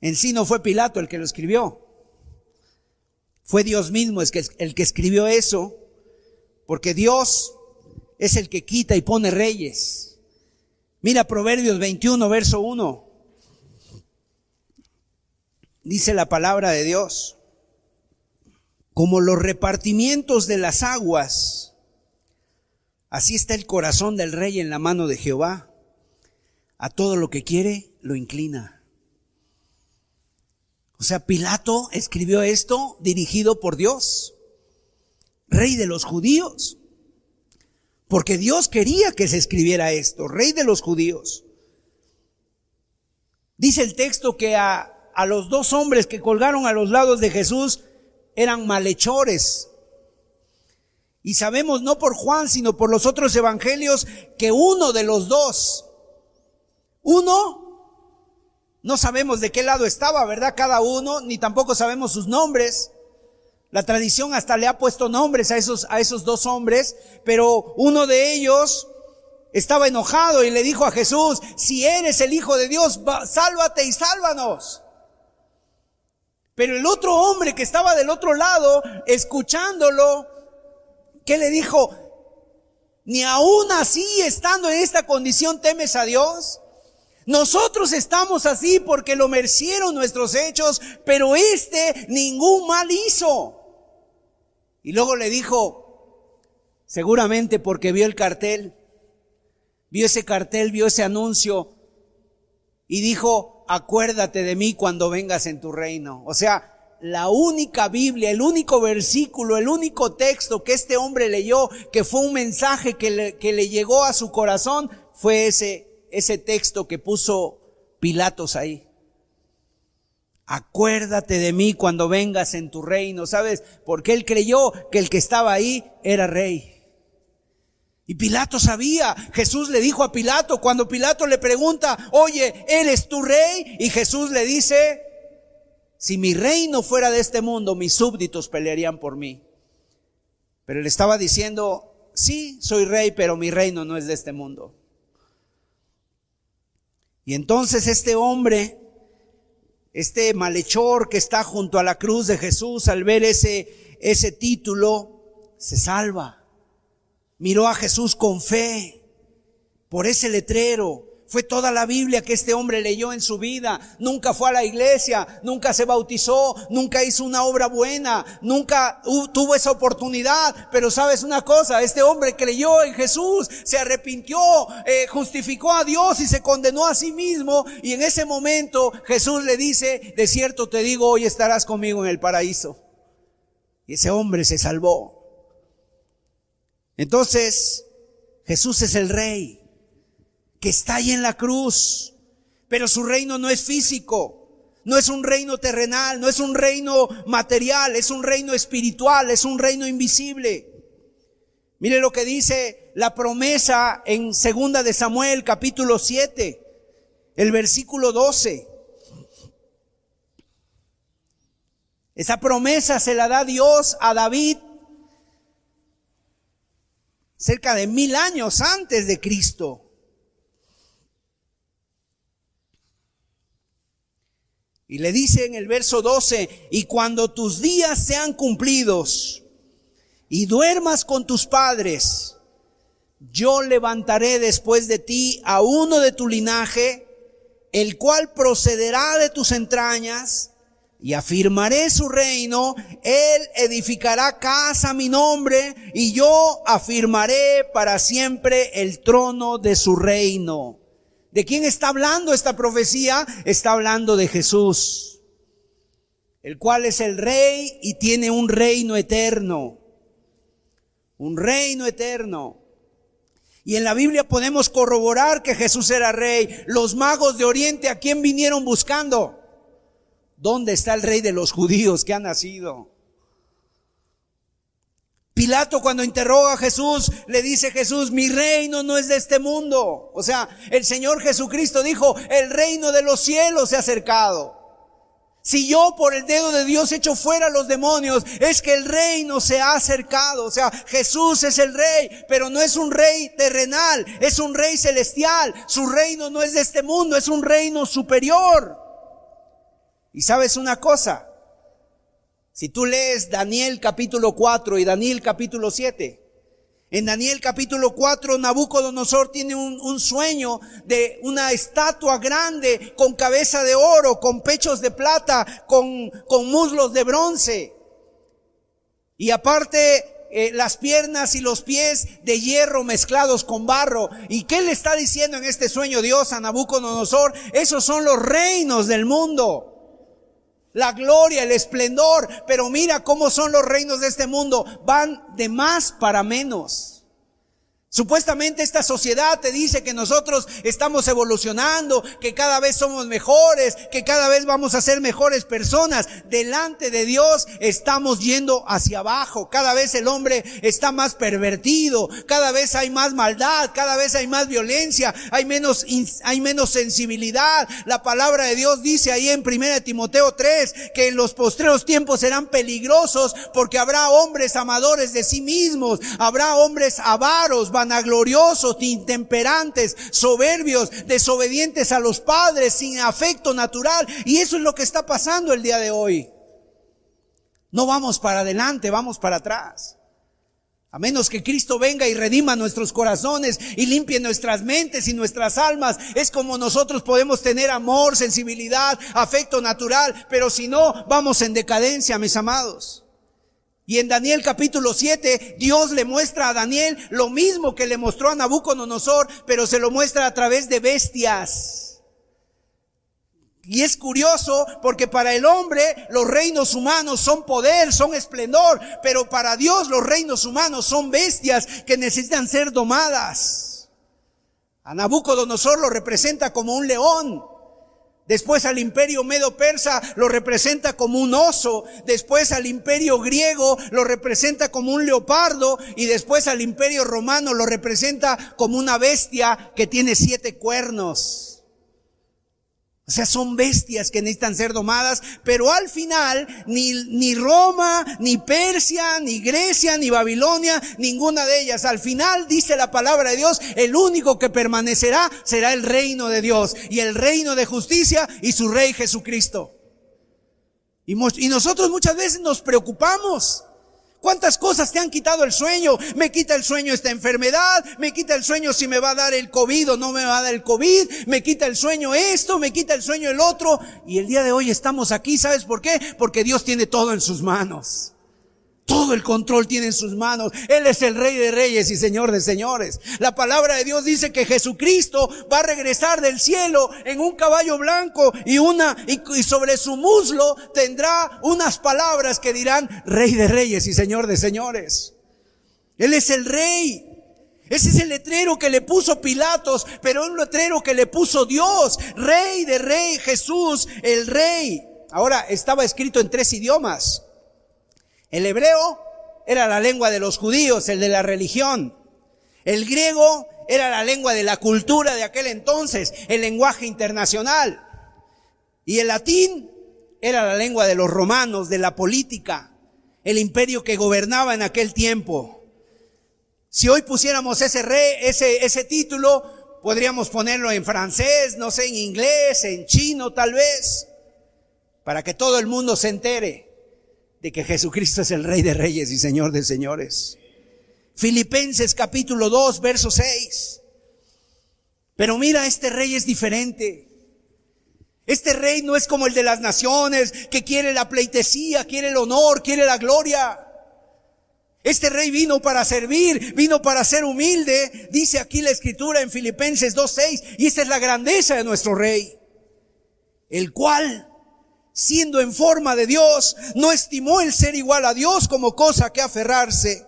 en sí no fue Pilato el que lo escribió. Fue Dios mismo el que escribió eso, porque Dios es el que quita y pone reyes. Mira Proverbios 21, verso 1. Dice la palabra de Dios, como los repartimientos de las aguas Así está el corazón del rey en la mano de Jehová. A todo lo que quiere, lo inclina. O sea, Pilato escribió esto dirigido por Dios, rey de los judíos. Porque Dios quería que se escribiera esto, rey de los judíos. Dice el texto que a, a los dos hombres que colgaron a los lados de Jesús eran malhechores, y sabemos no por Juan, sino por los otros evangelios, que uno de los dos, uno, no sabemos de qué lado estaba, ¿verdad? Cada uno, ni tampoco sabemos sus nombres. La tradición hasta le ha puesto nombres a esos, a esos dos hombres, pero uno de ellos estaba enojado y le dijo a Jesús, si eres el Hijo de Dios, sálvate y sálvanos. Pero el otro hombre que estaba del otro lado, escuchándolo, ¿Qué le dijo? Ni aún así, estando en esta condición, temes a Dios. Nosotros estamos así porque lo merecieron nuestros hechos, pero este ningún mal hizo. Y luego le dijo, seguramente porque vio el cartel, vio ese cartel, vio ese anuncio, y dijo, acuérdate de mí cuando vengas en tu reino. O sea, la única Biblia, el único versículo, el único texto que este hombre leyó, que fue un mensaje que le, que le llegó a su corazón, fue ese, ese texto que puso Pilatos ahí. Acuérdate de mí cuando vengas en tu reino, ¿sabes? Porque él creyó que el que estaba ahí era rey. Y Pilato sabía, Jesús le dijo a Pilato, cuando Pilato le pregunta, oye, ¿eres tu rey? Y Jesús le dice, si mi reino fuera de este mundo, mis súbditos pelearían por mí. Pero él estaba diciendo, sí, soy rey, pero mi reino no es de este mundo. Y entonces este hombre, este malhechor que está junto a la cruz de Jesús, al ver ese, ese título, se salva. Miró a Jesús con fe por ese letrero, fue toda la Biblia que este hombre leyó en su vida. Nunca fue a la iglesia, nunca se bautizó, nunca hizo una obra buena, nunca tuvo esa oportunidad. Pero sabes una cosa, este hombre creyó en Jesús, se arrepintió, eh, justificó a Dios y se condenó a sí mismo. Y en ese momento Jesús le dice, de cierto te digo, hoy estarás conmigo en el paraíso. Y ese hombre se salvó. Entonces, Jesús es el rey que está ahí en la cruz. Pero su reino no es físico. No es un reino terrenal, no es un reino material, es un reino espiritual, es un reino invisible. Mire lo que dice la promesa en segunda de Samuel capítulo 7, el versículo 12. Esa promesa se la da Dios a David cerca de mil años antes de Cristo. Y le dice en el verso 12, y cuando tus días sean cumplidos y duermas con tus padres, yo levantaré después de ti a uno de tu linaje, el cual procederá de tus entrañas, y afirmaré su reino, él edificará casa a mi nombre, y yo afirmaré para siempre el trono de su reino. ¿De quién está hablando esta profecía? Está hablando de Jesús, el cual es el rey y tiene un reino eterno. Un reino eterno. Y en la Biblia podemos corroborar que Jesús era rey. Los magos de Oriente, ¿a quién vinieron buscando? ¿Dónde está el rey de los judíos que ha nacido? Pilato cuando interroga a Jesús, le dice Jesús, mi reino no es de este mundo. O sea, el Señor Jesucristo dijo, el reino de los cielos se ha acercado. Si yo por el dedo de Dios echo fuera los demonios, es que el reino se ha acercado. O sea, Jesús es el rey, pero no es un rey terrenal, es un rey celestial. Su reino no es de este mundo, es un reino superior. Y sabes una cosa, si tú lees Daniel capítulo 4 y Daniel capítulo 7, en Daniel capítulo 4 Nabucodonosor tiene un, sueño de una estatua grande con cabeza de oro, con pechos de plata, con, con muslos de bronce. Y aparte eh, las piernas y los pies de hierro mezclados con barro. ¿Y qué le está diciendo en este sueño Dios a Nabucodonosor? Esos son los reinos del mundo la gloria, el esplendor, pero mira cómo son los reinos de este mundo, van de más para menos. Supuestamente esta sociedad te dice que nosotros estamos evolucionando, que cada vez somos mejores, que cada vez vamos a ser mejores personas. Delante de Dios estamos yendo hacia abajo. Cada vez el hombre está más pervertido, cada vez hay más maldad, cada vez hay más violencia, hay menos, hay menos sensibilidad. La palabra de Dios dice ahí en 1 Timoteo 3 que en los postreros tiempos serán peligrosos porque habrá hombres amadores de sí mismos, habrá hombres avaros, vanagloriosos, intemperantes, soberbios, desobedientes a los padres, sin afecto natural. Y eso es lo que está pasando el día de hoy. No vamos para adelante, vamos para atrás. A menos que Cristo venga y redima nuestros corazones y limpie nuestras mentes y nuestras almas, es como nosotros podemos tener amor, sensibilidad, afecto natural, pero si no, vamos en decadencia, mis amados. Y en Daniel capítulo 7, Dios le muestra a Daniel lo mismo que le mostró a Nabucodonosor, pero se lo muestra a través de bestias. Y es curioso porque para el hombre los reinos humanos son poder, son esplendor, pero para Dios los reinos humanos son bestias que necesitan ser domadas. A Nabucodonosor lo representa como un león. Después al imperio medo-persa lo representa como un oso. Después al imperio griego lo representa como un leopardo. Y después al imperio romano lo representa como una bestia que tiene siete cuernos. O sea, son bestias que necesitan ser domadas, pero al final ni, ni Roma, ni Persia, ni Grecia, ni Babilonia, ninguna de ellas. Al final dice la palabra de Dios, el único que permanecerá será el reino de Dios y el reino de justicia y su rey Jesucristo. Y, y nosotros muchas veces nos preocupamos ¿Cuántas cosas te han quitado el sueño? Me quita el sueño esta enfermedad, me quita el sueño si me va a dar el COVID o no me va a dar el COVID, me quita el sueño esto, me quita el sueño el otro. Y el día de hoy estamos aquí, ¿sabes por qué? Porque Dios tiene todo en sus manos. Todo el control tiene en sus manos. Él es el rey de reyes y señor de señores. La palabra de Dios dice que Jesucristo va a regresar del cielo en un caballo blanco y una, y, sobre su muslo tendrá unas palabras que dirán rey de reyes y señor de señores. Él es el rey. Ese es el letrero que le puso Pilatos, pero un letrero que le puso Dios. Rey de rey, Jesús, el rey. Ahora, estaba escrito en tres idiomas. El hebreo era la lengua de los judíos, el de la religión. El griego era la lengua de la cultura de aquel entonces, el lenguaje internacional. Y el latín era la lengua de los romanos, de la política, el imperio que gobernaba en aquel tiempo. Si hoy pusiéramos ese rey, ese, ese título, podríamos ponerlo en francés, no sé, en inglés, en chino tal vez, para que todo el mundo se entere de que Jesucristo es el Rey de Reyes y Señor de Señores. Filipenses capítulo 2, verso 6. Pero mira, este rey es diferente. Este rey no es como el de las naciones, que quiere la pleitesía, quiere el honor, quiere la gloria. Este rey vino para servir, vino para ser humilde, dice aquí la escritura en Filipenses 2.6, y esta es la grandeza de nuestro rey, el cual siendo en forma de Dios, no estimó el ser igual a Dios como cosa que aferrarse,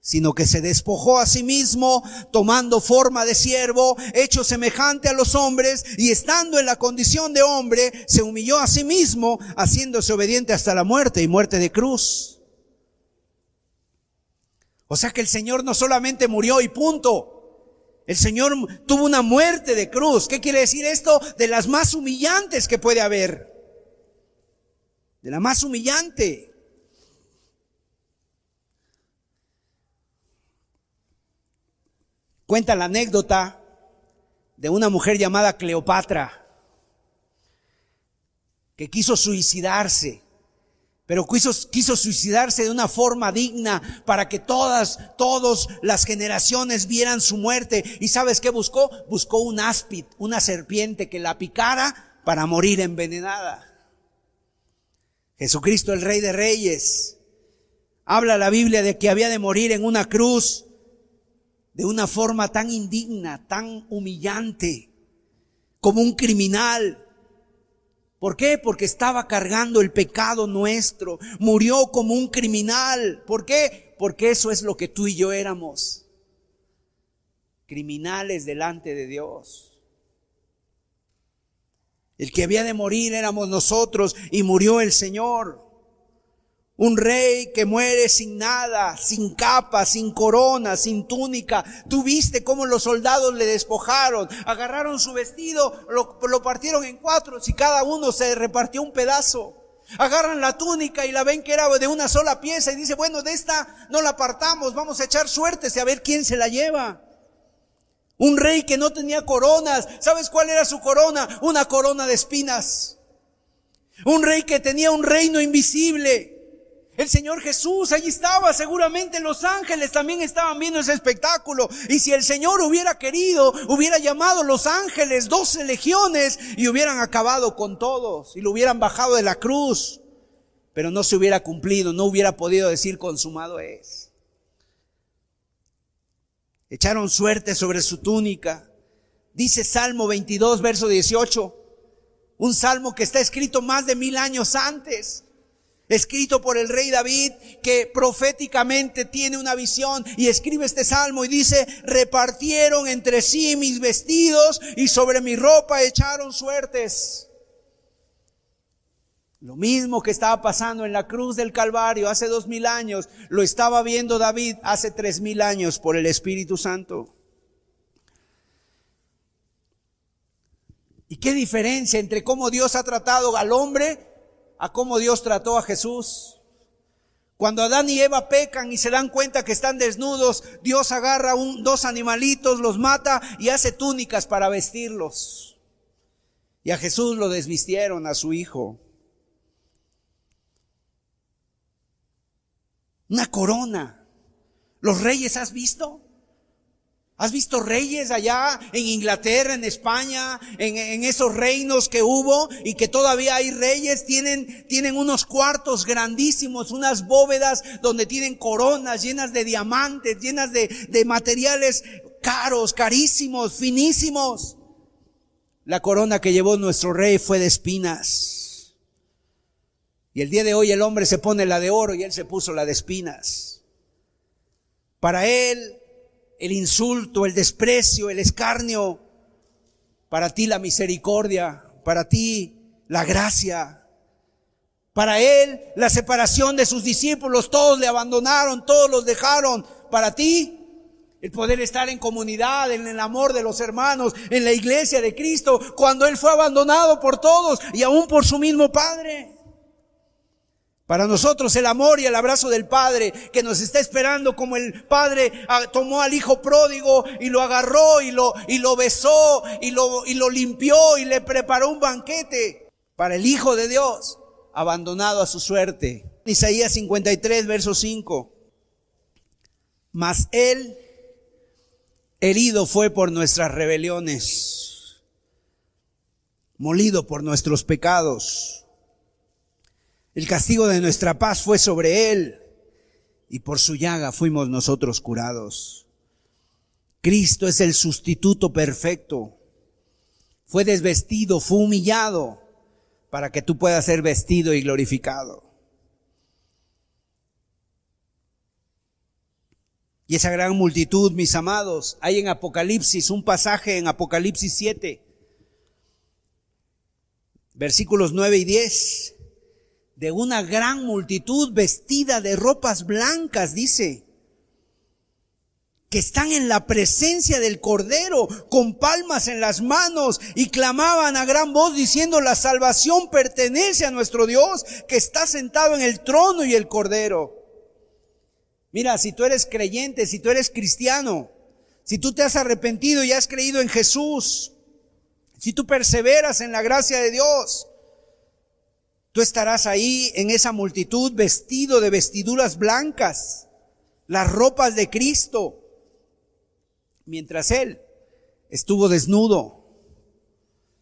sino que se despojó a sí mismo, tomando forma de siervo, hecho semejante a los hombres, y estando en la condición de hombre, se humilló a sí mismo, haciéndose obediente hasta la muerte y muerte de cruz. O sea que el Señor no solamente murió y punto, el Señor tuvo una muerte de cruz. ¿Qué quiere decir esto? De las más humillantes que puede haber de la más humillante. Cuenta la anécdota de una mujer llamada Cleopatra que quiso suicidarse, pero quiso, quiso suicidarse de una forma digna para que todas, todas las generaciones vieran su muerte. ¿Y sabes qué buscó? Buscó un áspid, una serpiente que la picara para morir envenenada. Jesucristo el Rey de Reyes. Habla la Biblia de que había de morir en una cruz de una forma tan indigna, tan humillante, como un criminal. ¿Por qué? Porque estaba cargando el pecado nuestro. Murió como un criminal. ¿Por qué? Porque eso es lo que tú y yo éramos. Criminales delante de Dios. El que había de morir éramos nosotros y murió el Señor. Un rey que muere sin nada, sin capa, sin corona, sin túnica. Tú viste cómo los soldados le despojaron, agarraron su vestido, lo, lo partieron en cuatro y cada uno se repartió un pedazo. Agarran la túnica y la ven que era de una sola pieza y dice, bueno, de esta no la apartamos, vamos a echar suertes y a ver quién se la lleva. Un rey que no tenía coronas. ¿Sabes cuál era su corona? Una corona de espinas. Un rey que tenía un reino invisible. El Señor Jesús allí estaba, seguramente los ángeles también estaban viendo ese espectáculo. Y si el Señor hubiera querido, hubiera llamado los ángeles, doce legiones, y hubieran acabado con todos, y lo hubieran bajado de la cruz. Pero no se hubiera cumplido, no hubiera podido decir consumado es. Echaron suerte sobre su túnica. Dice Salmo 22, verso 18. Un salmo que está escrito más de mil años antes escrito por el rey David, que proféticamente tiene una visión y escribe este salmo y dice, repartieron entre sí mis vestidos y sobre mi ropa echaron suertes. Lo mismo que estaba pasando en la cruz del Calvario hace dos mil años, lo estaba viendo David hace tres mil años por el Espíritu Santo. ¿Y qué diferencia entre cómo Dios ha tratado al hombre a cómo Dios trató a Jesús. Cuando Adán y Eva pecan y se dan cuenta que están desnudos, Dios agarra un, dos animalitos, los mata y hace túnicas para vestirlos. Y a Jesús lo desvistieron, a su hijo. Una corona. ¿Los reyes has visto? ¿Has visto reyes allá en Inglaterra, en España, en, esos reinos que hubo y que todavía hay reyes? Tienen, tienen unos cuartos grandísimos, unas bóvedas donde tienen coronas llenas de diamantes, llenas de, de materiales caros, carísimos, finísimos. La corona que llevó nuestro rey fue de espinas. Y el día de hoy el hombre se pone la de oro y él se puso la de espinas. Para él el insulto, el desprecio, el escarnio. Para ti la misericordia, para ti la gracia. Para él la separación de sus discípulos, todos le abandonaron, todos los dejaron. Para ti el poder estar en comunidad, en el amor de los hermanos, en la iglesia de Cristo, cuando él fue abandonado por todos y aún por su mismo Padre. Para nosotros el amor y el abrazo del Padre que nos está esperando como el Padre ah, tomó al Hijo pródigo y lo agarró y lo, y lo besó y lo, y lo limpió y le preparó un banquete para el Hijo de Dios abandonado a su suerte. Isaías 53, verso 5. Mas Él herido fue por nuestras rebeliones, molido por nuestros pecados. El castigo de nuestra paz fue sobre él y por su llaga fuimos nosotros curados. Cristo es el sustituto perfecto. Fue desvestido, fue humillado para que tú puedas ser vestido y glorificado. Y esa gran multitud, mis amados, hay en Apocalipsis, un pasaje en Apocalipsis 7, versículos 9 y 10 de una gran multitud vestida de ropas blancas, dice, que están en la presencia del Cordero, con palmas en las manos, y clamaban a gran voz diciendo, la salvación pertenece a nuestro Dios, que está sentado en el trono y el Cordero. Mira, si tú eres creyente, si tú eres cristiano, si tú te has arrepentido y has creído en Jesús, si tú perseveras en la gracia de Dios, Tú estarás ahí en esa multitud vestido de vestiduras blancas, las ropas de Cristo, mientras Él estuvo desnudo,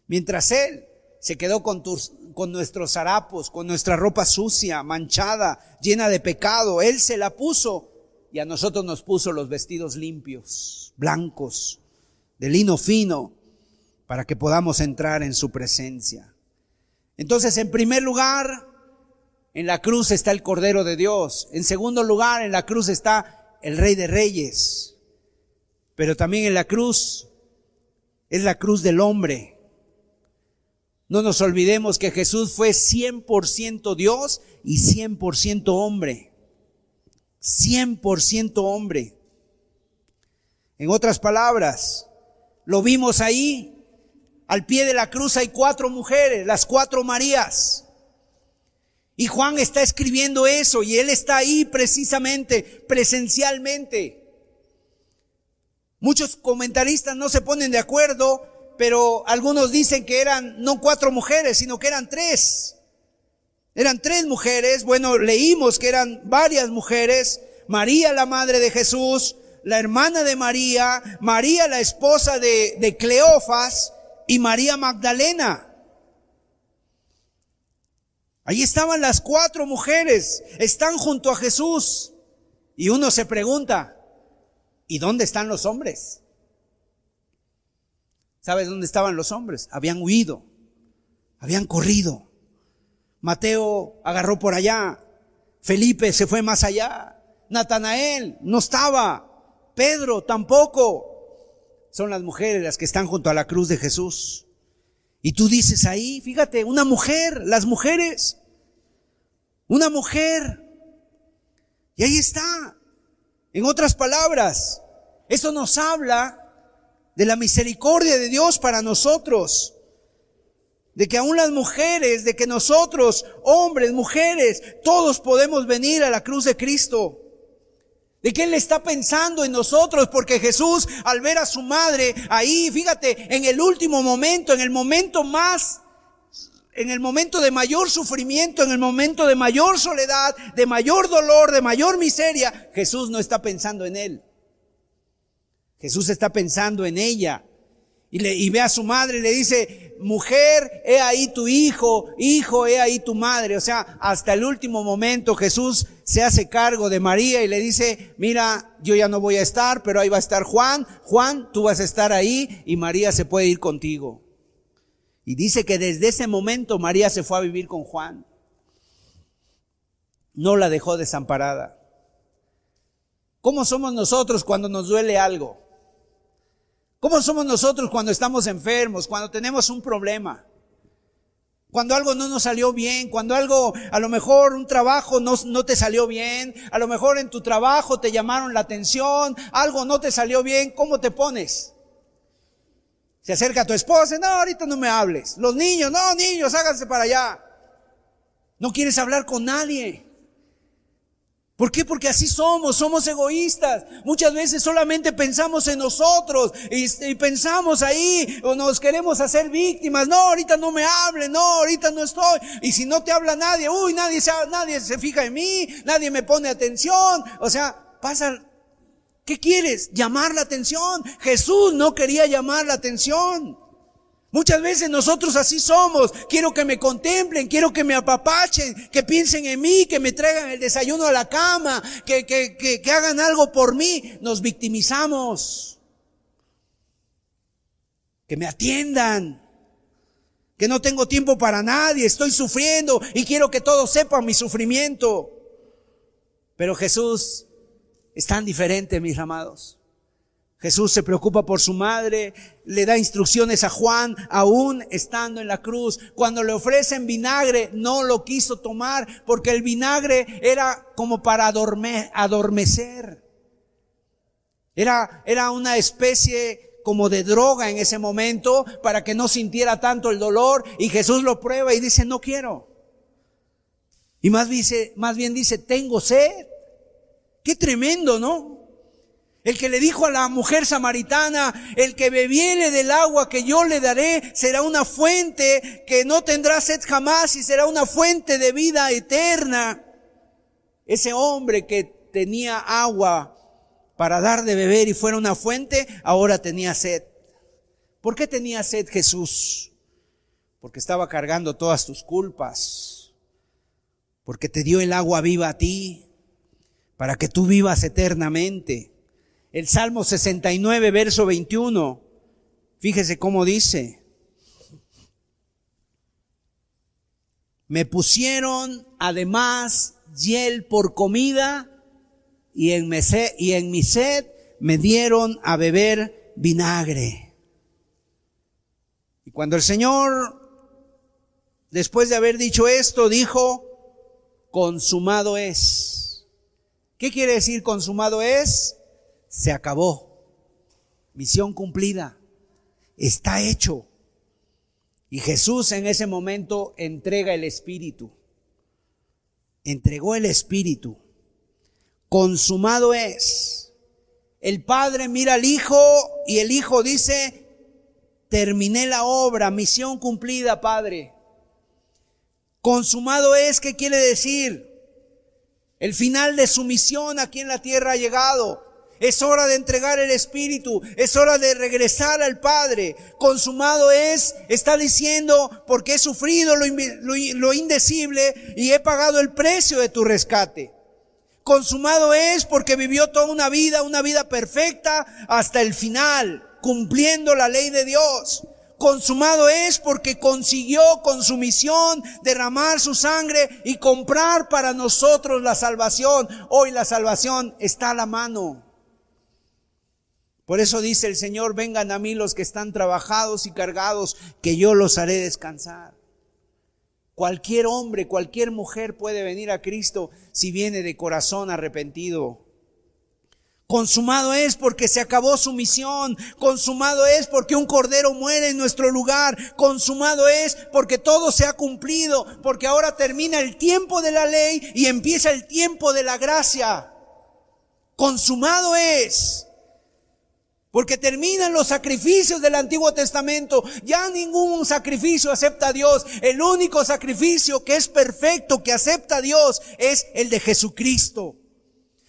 mientras Él se quedó con, con nuestros harapos, con nuestra ropa sucia, manchada, llena de pecado. Él se la puso y a nosotros nos puso los vestidos limpios, blancos, de lino fino, para que podamos entrar en su presencia. Entonces, en primer lugar, en la cruz está el Cordero de Dios. En segundo lugar, en la cruz está el Rey de Reyes. Pero también en la cruz es la cruz del hombre. No nos olvidemos que Jesús fue 100% Dios y 100% hombre. 100% hombre. En otras palabras, lo vimos ahí al pie de la cruz hay cuatro mujeres, las cuatro Marías. Y Juan está escribiendo eso y él está ahí precisamente, presencialmente. Muchos comentaristas no se ponen de acuerdo, pero algunos dicen que eran no cuatro mujeres, sino que eran tres. Eran tres mujeres, bueno, leímos que eran varias mujeres, María la madre de Jesús, la hermana de María, María la esposa de, de Cleofas y María Magdalena. Ahí estaban las cuatro mujeres, están junto a Jesús. Y uno se pregunta, ¿y dónde están los hombres? ¿Sabes dónde estaban los hombres? Habían huido, habían corrido. Mateo agarró por allá, Felipe se fue más allá, Natanael no estaba, Pedro tampoco. Son las mujeres las que están junto a la cruz de Jesús. Y tú dices ahí, fíjate, una mujer, las mujeres, una mujer. Y ahí está. En otras palabras, eso nos habla de la misericordia de Dios para nosotros. De que aún las mujeres, de que nosotros, hombres, mujeres, todos podemos venir a la cruz de Cristo. De que Él está pensando en nosotros, porque Jesús, al ver a su madre ahí, fíjate, en el último momento, en el momento más, en el momento de mayor sufrimiento, en el momento de mayor soledad, de mayor dolor, de mayor miseria, Jesús no está pensando en Él. Jesús está pensando en ella. Y, le, y ve a su madre y le dice, mujer, he ahí tu hijo, hijo, he ahí tu madre. O sea, hasta el último momento Jesús se hace cargo de María y le dice, mira, yo ya no voy a estar, pero ahí va a estar Juan. Juan, tú vas a estar ahí y María se puede ir contigo. Y dice que desde ese momento María se fue a vivir con Juan. No la dejó desamparada. ¿Cómo somos nosotros cuando nos duele algo? ¿Cómo somos nosotros cuando estamos enfermos, cuando tenemos un problema? Cuando algo no nos salió bien, cuando algo, a lo mejor un trabajo no, no, te salió bien, a lo mejor en tu trabajo te llamaron la atención, algo no te salió bien, ¿cómo te pones? Se acerca a tu esposa, no, ahorita no me hables. Los niños, no, niños, háganse para allá. No quieres hablar con nadie. ¿Por qué? Porque así somos, somos egoístas. Muchas veces solamente pensamos en nosotros y, pensamos ahí o nos queremos hacer víctimas. No, ahorita no me hable, no, ahorita no estoy. Y si no te habla nadie, uy, nadie se, nadie se fija en mí, nadie me pone atención. O sea, pasa, ¿qué quieres? Llamar la atención. Jesús no quería llamar la atención. Muchas veces nosotros así somos. Quiero que me contemplen, quiero que me apapachen, que piensen en mí, que me traigan el desayuno a la cama, que, que, que, que hagan algo por mí. Nos victimizamos. Que me atiendan. Que no tengo tiempo para nadie, estoy sufriendo y quiero que todos sepan mi sufrimiento. Pero Jesús es tan diferente, mis amados. Jesús se preocupa por su madre, le da instrucciones a Juan, aún estando en la cruz. Cuando le ofrecen vinagre, no lo quiso tomar, porque el vinagre era como para adormecer. Era, era una especie como de droga en ese momento para que no sintiera tanto el dolor. Y Jesús lo prueba y dice, no quiero. Y más, dice, más bien dice, tengo sed. Qué tremendo, ¿no? El que le dijo a la mujer samaritana, el que bebiere del agua que yo le daré será una fuente que no tendrá sed jamás y será una fuente de vida eterna. Ese hombre que tenía agua para dar de beber y fuera una fuente, ahora tenía sed. ¿Por qué tenía sed Jesús? Porque estaba cargando todas tus culpas. Porque te dio el agua viva a ti, para que tú vivas eternamente. El Salmo 69, verso 21. Fíjese cómo dice. Me pusieron además hiel por comida y en, mi sed me dieron a beber vinagre. Y cuando el Señor, después de haber dicho esto, dijo, consumado es. ¿Qué quiere decir consumado es? Se acabó. Misión cumplida. Está hecho. Y Jesús en ese momento entrega el Espíritu. Entregó el Espíritu. Consumado es. El Padre mira al Hijo y el Hijo dice, terminé la obra, misión cumplida, Padre. Consumado es, ¿qué quiere decir? El final de su misión aquí en la tierra ha llegado. Es hora de entregar el Espíritu. Es hora de regresar al Padre. Consumado es, está diciendo, porque he sufrido lo, indecible y he pagado el precio de tu rescate. Consumado es porque vivió toda una vida, una vida perfecta hasta el final, cumpliendo la ley de Dios. Consumado es porque consiguió con su misión derramar su sangre y comprar para nosotros la salvación. Hoy la salvación está a la mano. Por eso dice el Señor, vengan a mí los que están trabajados y cargados, que yo los haré descansar. Cualquier hombre, cualquier mujer puede venir a Cristo si viene de corazón arrepentido. Consumado es porque se acabó su misión. Consumado es porque un cordero muere en nuestro lugar. Consumado es porque todo se ha cumplido. Porque ahora termina el tiempo de la ley y empieza el tiempo de la gracia. Consumado es. Porque terminan los sacrificios del Antiguo Testamento. Ya ningún sacrificio acepta a Dios. El único sacrificio que es perfecto, que acepta a Dios, es el de Jesucristo.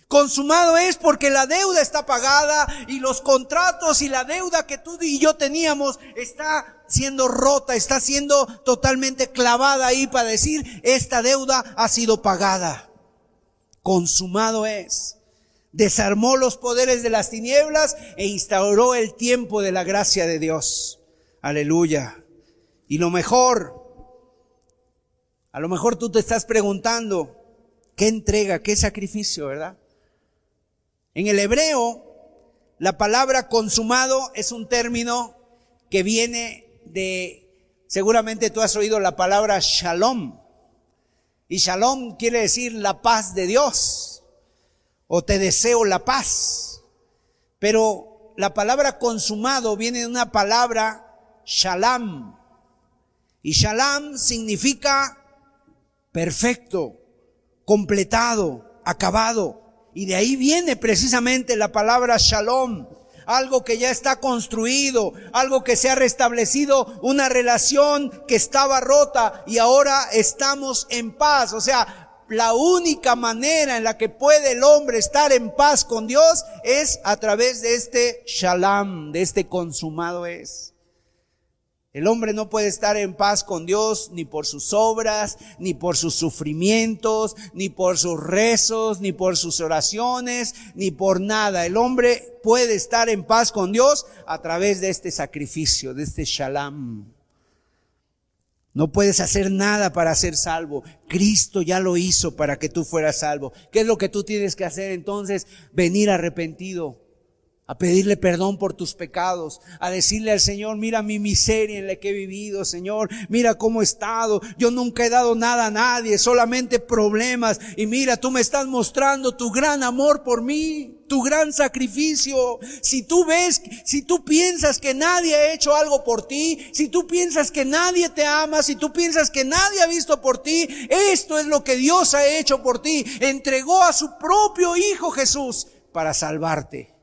Consumado es porque la deuda está pagada y los contratos y la deuda que tú y yo teníamos está siendo rota, está siendo totalmente clavada ahí para decir, esta deuda ha sido pagada. Consumado es desarmó los poderes de las tinieblas e instauró el tiempo de la gracia de Dios. Aleluya. Y lo mejor, a lo mejor tú te estás preguntando, ¿qué entrega, qué sacrificio, verdad? En el hebreo, la palabra consumado es un término que viene de, seguramente tú has oído la palabra shalom. Y shalom quiere decir la paz de Dios o te deseo la paz. Pero la palabra consumado viene de una palabra shalom. Y shalom significa perfecto, completado, acabado. Y de ahí viene precisamente la palabra shalom. Algo que ya está construido, algo que se ha restablecido, una relación que estaba rota y ahora estamos en paz. O sea, la única manera en la que puede el hombre estar en paz con Dios es a través de este shalom, de este consumado es. El hombre no puede estar en paz con Dios ni por sus obras, ni por sus sufrimientos, ni por sus rezos, ni por sus oraciones, ni por nada. El hombre puede estar en paz con Dios a través de este sacrificio, de este shalom. No puedes hacer nada para ser salvo. Cristo ya lo hizo para que tú fueras salvo. ¿Qué es lo que tú tienes que hacer entonces? Venir arrepentido a pedirle perdón por tus pecados, a decirle al Señor, mira mi miseria en la que he vivido, Señor, mira cómo he estado, yo nunca he dado nada a nadie, solamente problemas, y mira, tú me estás mostrando tu gran amor por mí, tu gran sacrificio. Si tú ves, si tú piensas que nadie ha hecho algo por ti, si tú piensas que nadie te ama, si tú piensas que nadie ha visto por ti, esto es lo que Dios ha hecho por ti, entregó a su propio Hijo Jesús para salvarte.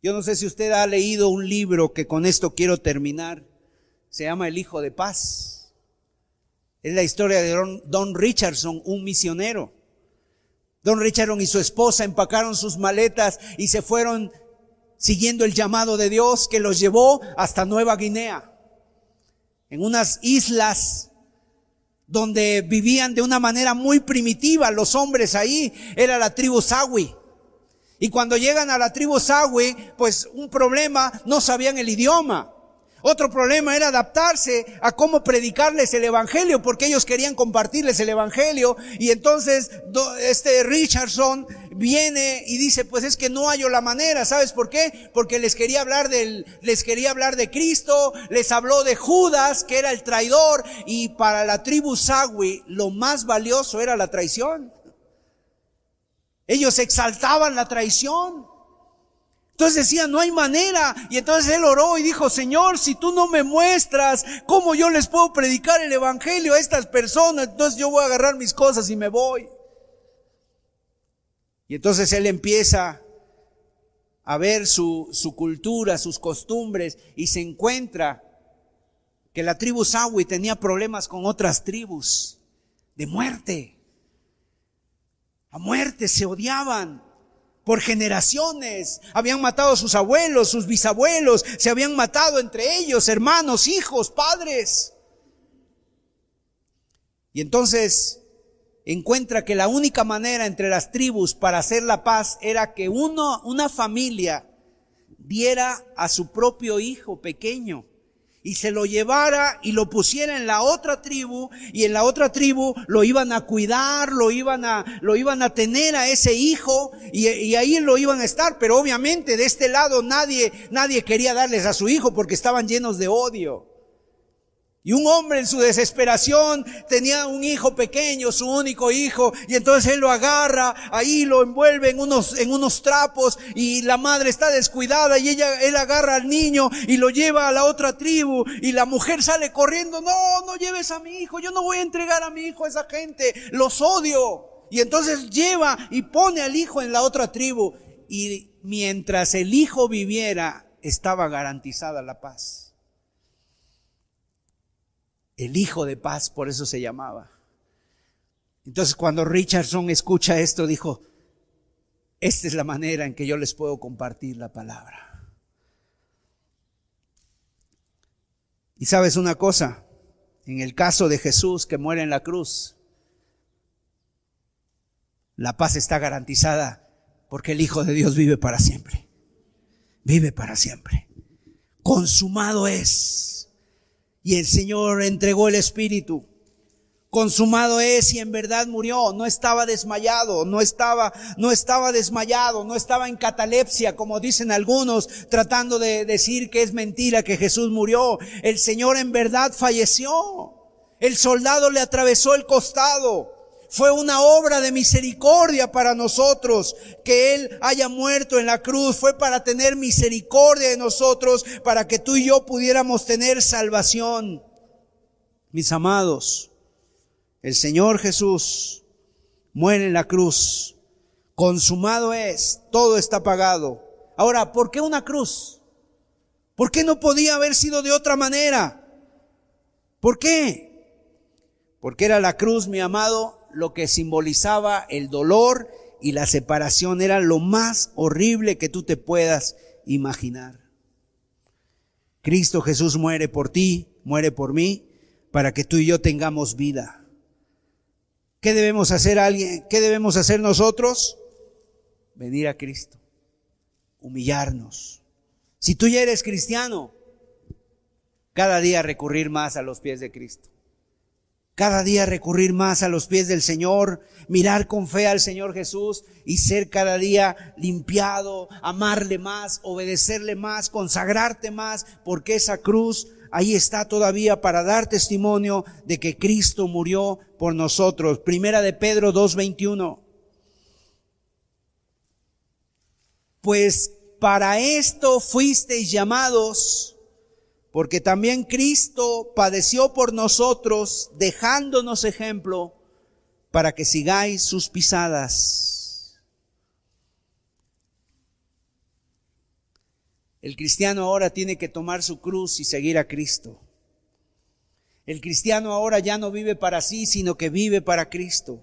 Yo no sé si usted ha leído un libro que con esto quiero terminar. Se llama El Hijo de Paz. Es la historia de Don, Richardson, un misionero. Don Richardson y su esposa empacaron sus maletas y se fueron siguiendo el llamado de Dios que los llevó hasta Nueva Guinea. En unas islas donde vivían de una manera muy primitiva los hombres ahí. Era la tribu Sawi. Y cuando llegan a la tribu Sawi, pues un problema, no sabían el idioma. Otro problema era adaptarse a cómo predicarles el evangelio, porque ellos querían compartirles el evangelio. Y entonces este Richardson viene y dice, pues es que no hay la manera, ¿sabes por qué? Porque les quería hablar del, les quería hablar de Cristo, les habló de Judas, que era el traidor, y para la tribu Sawi lo más valioso era la traición. Ellos exaltaban la traición. Entonces decían, no hay manera. Y entonces él oró y dijo, Señor, si tú no me muestras cómo yo les puedo predicar el Evangelio a estas personas, entonces yo voy a agarrar mis cosas y me voy. Y entonces él empieza a ver su, su cultura, sus costumbres y se encuentra que la tribu Sawi tenía problemas con otras tribus de muerte. Muerte se odiaban por generaciones. Habían matado a sus abuelos, sus bisabuelos, se habían matado entre ellos, hermanos, hijos, padres. Y entonces encuentra que la única manera entre las tribus para hacer la paz era que uno, una familia diera a su propio hijo pequeño y se lo llevara y lo pusiera en la otra tribu y en la otra tribu lo iban a cuidar, lo iban a, lo iban a tener a ese hijo y, y, ahí lo iban a estar, pero obviamente de este lado nadie, nadie quería darles a su hijo porque estaban llenos de odio. Y un hombre en su desesperación tenía un hijo pequeño, su único hijo, y entonces él lo agarra, ahí lo envuelve en unos, en unos trapos, y la madre está descuidada, y ella, él agarra al niño y lo lleva a la otra tribu, y la mujer sale corriendo, no, no lleves a mi hijo, yo no voy a entregar a mi hijo a esa gente, los odio. Y entonces lleva y pone al hijo en la otra tribu, y mientras el hijo viviera, estaba garantizada la paz. El Hijo de Paz, por eso se llamaba. Entonces cuando Richardson escucha esto, dijo, esta es la manera en que yo les puedo compartir la palabra. Y sabes una cosa, en el caso de Jesús que muere en la cruz, la paz está garantizada porque el Hijo de Dios vive para siempre. Vive para siempre. Consumado es. Y el Señor entregó el Espíritu. Consumado es y en verdad murió. No estaba desmayado, no estaba, no estaba desmayado, no estaba en catalepsia, como dicen algunos, tratando de decir que es mentira que Jesús murió. El Señor en verdad falleció. El soldado le atravesó el costado. Fue una obra de misericordia para nosotros que Él haya muerto en la cruz. Fue para tener misericordia de nosotros, para que tú y yo pudiéramos tener salvación. Mis amados, el Señor Jesús muere en la cruz. Consumado es, todo está pagado. Ahora, ¿por qué una cruz? ¿Por qué no podía haber sido de otra manera? ¿Por qué? Porque era la cruz, mi amado, lo que simbolizaba el dolor y la separación era lo más horrible que tú te puedas imaginar. Cristo Jesús muere por ti, muere por mí, para que tú y yo tengamos vida. ¿Qué debemos hacer alguien? ¿Qué debemos hacer nosotros? Venir a Cristo, humillarnos. Si tú ya eres cristiano, cada día recurrir más a los pies de Cristo. Cada día recurrir más a los pies del Señor, mirar con fe al Señor Jesús y ser cada día limpiado, amarle más, obedecerle más, consagrarte más, porque esa cruz ahí está todavía para dar testimonio de que Cristo murió por nosotros. Primera de Pedro 2.21. Pues para esto fuisteis llamados porque también Cristo padeció por nosotros, dejándonos ejemplo para que sigáis sus pisadas. El cristiano ahora tiene que tomar su cruz y seguir a Cristo. El cristiano ahora ya no vive para sí, sino que vive para Cristo.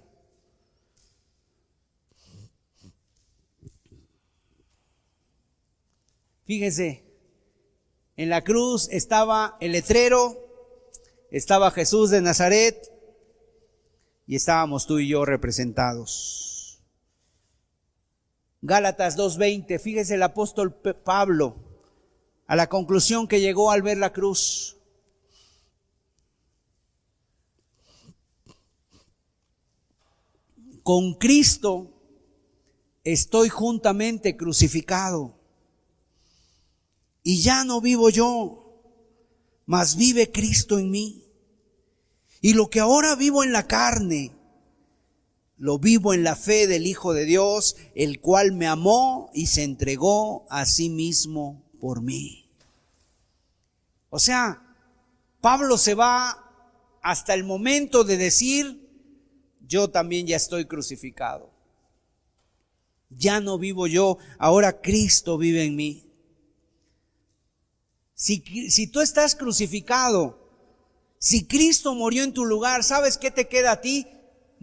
Fíjese, en la cruz estaba el letrero, estaba Jesús de Nazaret y estábamos tú y yo representados. Gálatas 2.20, fíjese el apóstol Pablo a la conclusión que llegó al ver la cruz. Con Cristo estoy juntamente crucificado y ya no vivo yo, mas vive Cristo en mí. Y lo que ahora vivo en la carne, lo vivo en la fe del Hijo de Dios, el cual me amó y se entregó a sí mismo por mí. O sea, Pablo se va hasta el momento de decir, yo también ya estoy crucificado. Ya no vivo yo, ahora Cristo vive en mí. Si, si tú estás crucificado, si Cristo murió en tu lugar, ¿sabes qué te queda a ti?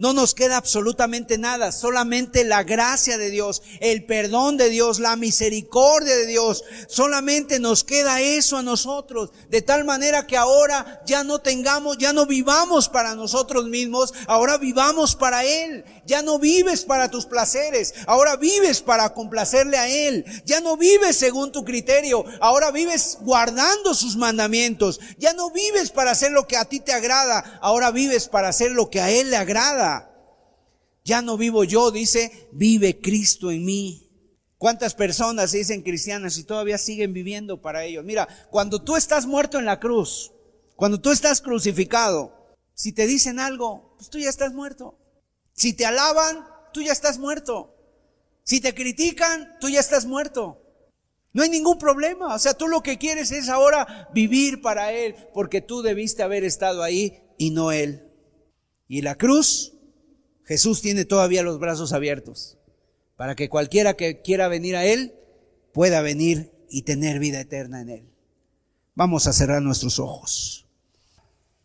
No nos queda absolutamente nada, solamente la gracia de Dios, el perdón de Dios, la misericordia de Dios. Solamente nos queda eso a nosotros, de tal manera que ahora ya no tengamos, ya no vivamos para nosotros mismos, ahora vivamos para Él. Ya no vives para tus placeres, ahora vives para complacerle a Él. Ya no vives según tu criterio, ahora vives guardando sus mandamientos. Ya no vives para hacer lo que a ti te agrada, ahora vives para hacer lo que a Él le agrada. Ya no vivo yo, dice, vive Cristo en mí. ¿Cuántas personas se dicen cristianas y todavía siguen viviendo para ellos? Mira, cuando tú estás muerto en la cruz, cuando tú estás crucificado, si te dicen algo, pues tú ya estás muerto. Si te alaban, tú ya estás muerto. Si te critican, tú ya estás muerto. No hay ningún problema. O sea, tú lo que quieres es ahora vivir para Él, porque tú debiste haber estado ahí y no Él. Y la cruz, Jesús tiene todavía los brazos abiertos para que cualquiera que quiera venir a Él pueda venir y tener vida eterna en Él. Vamos a cerrar nuestros ojos.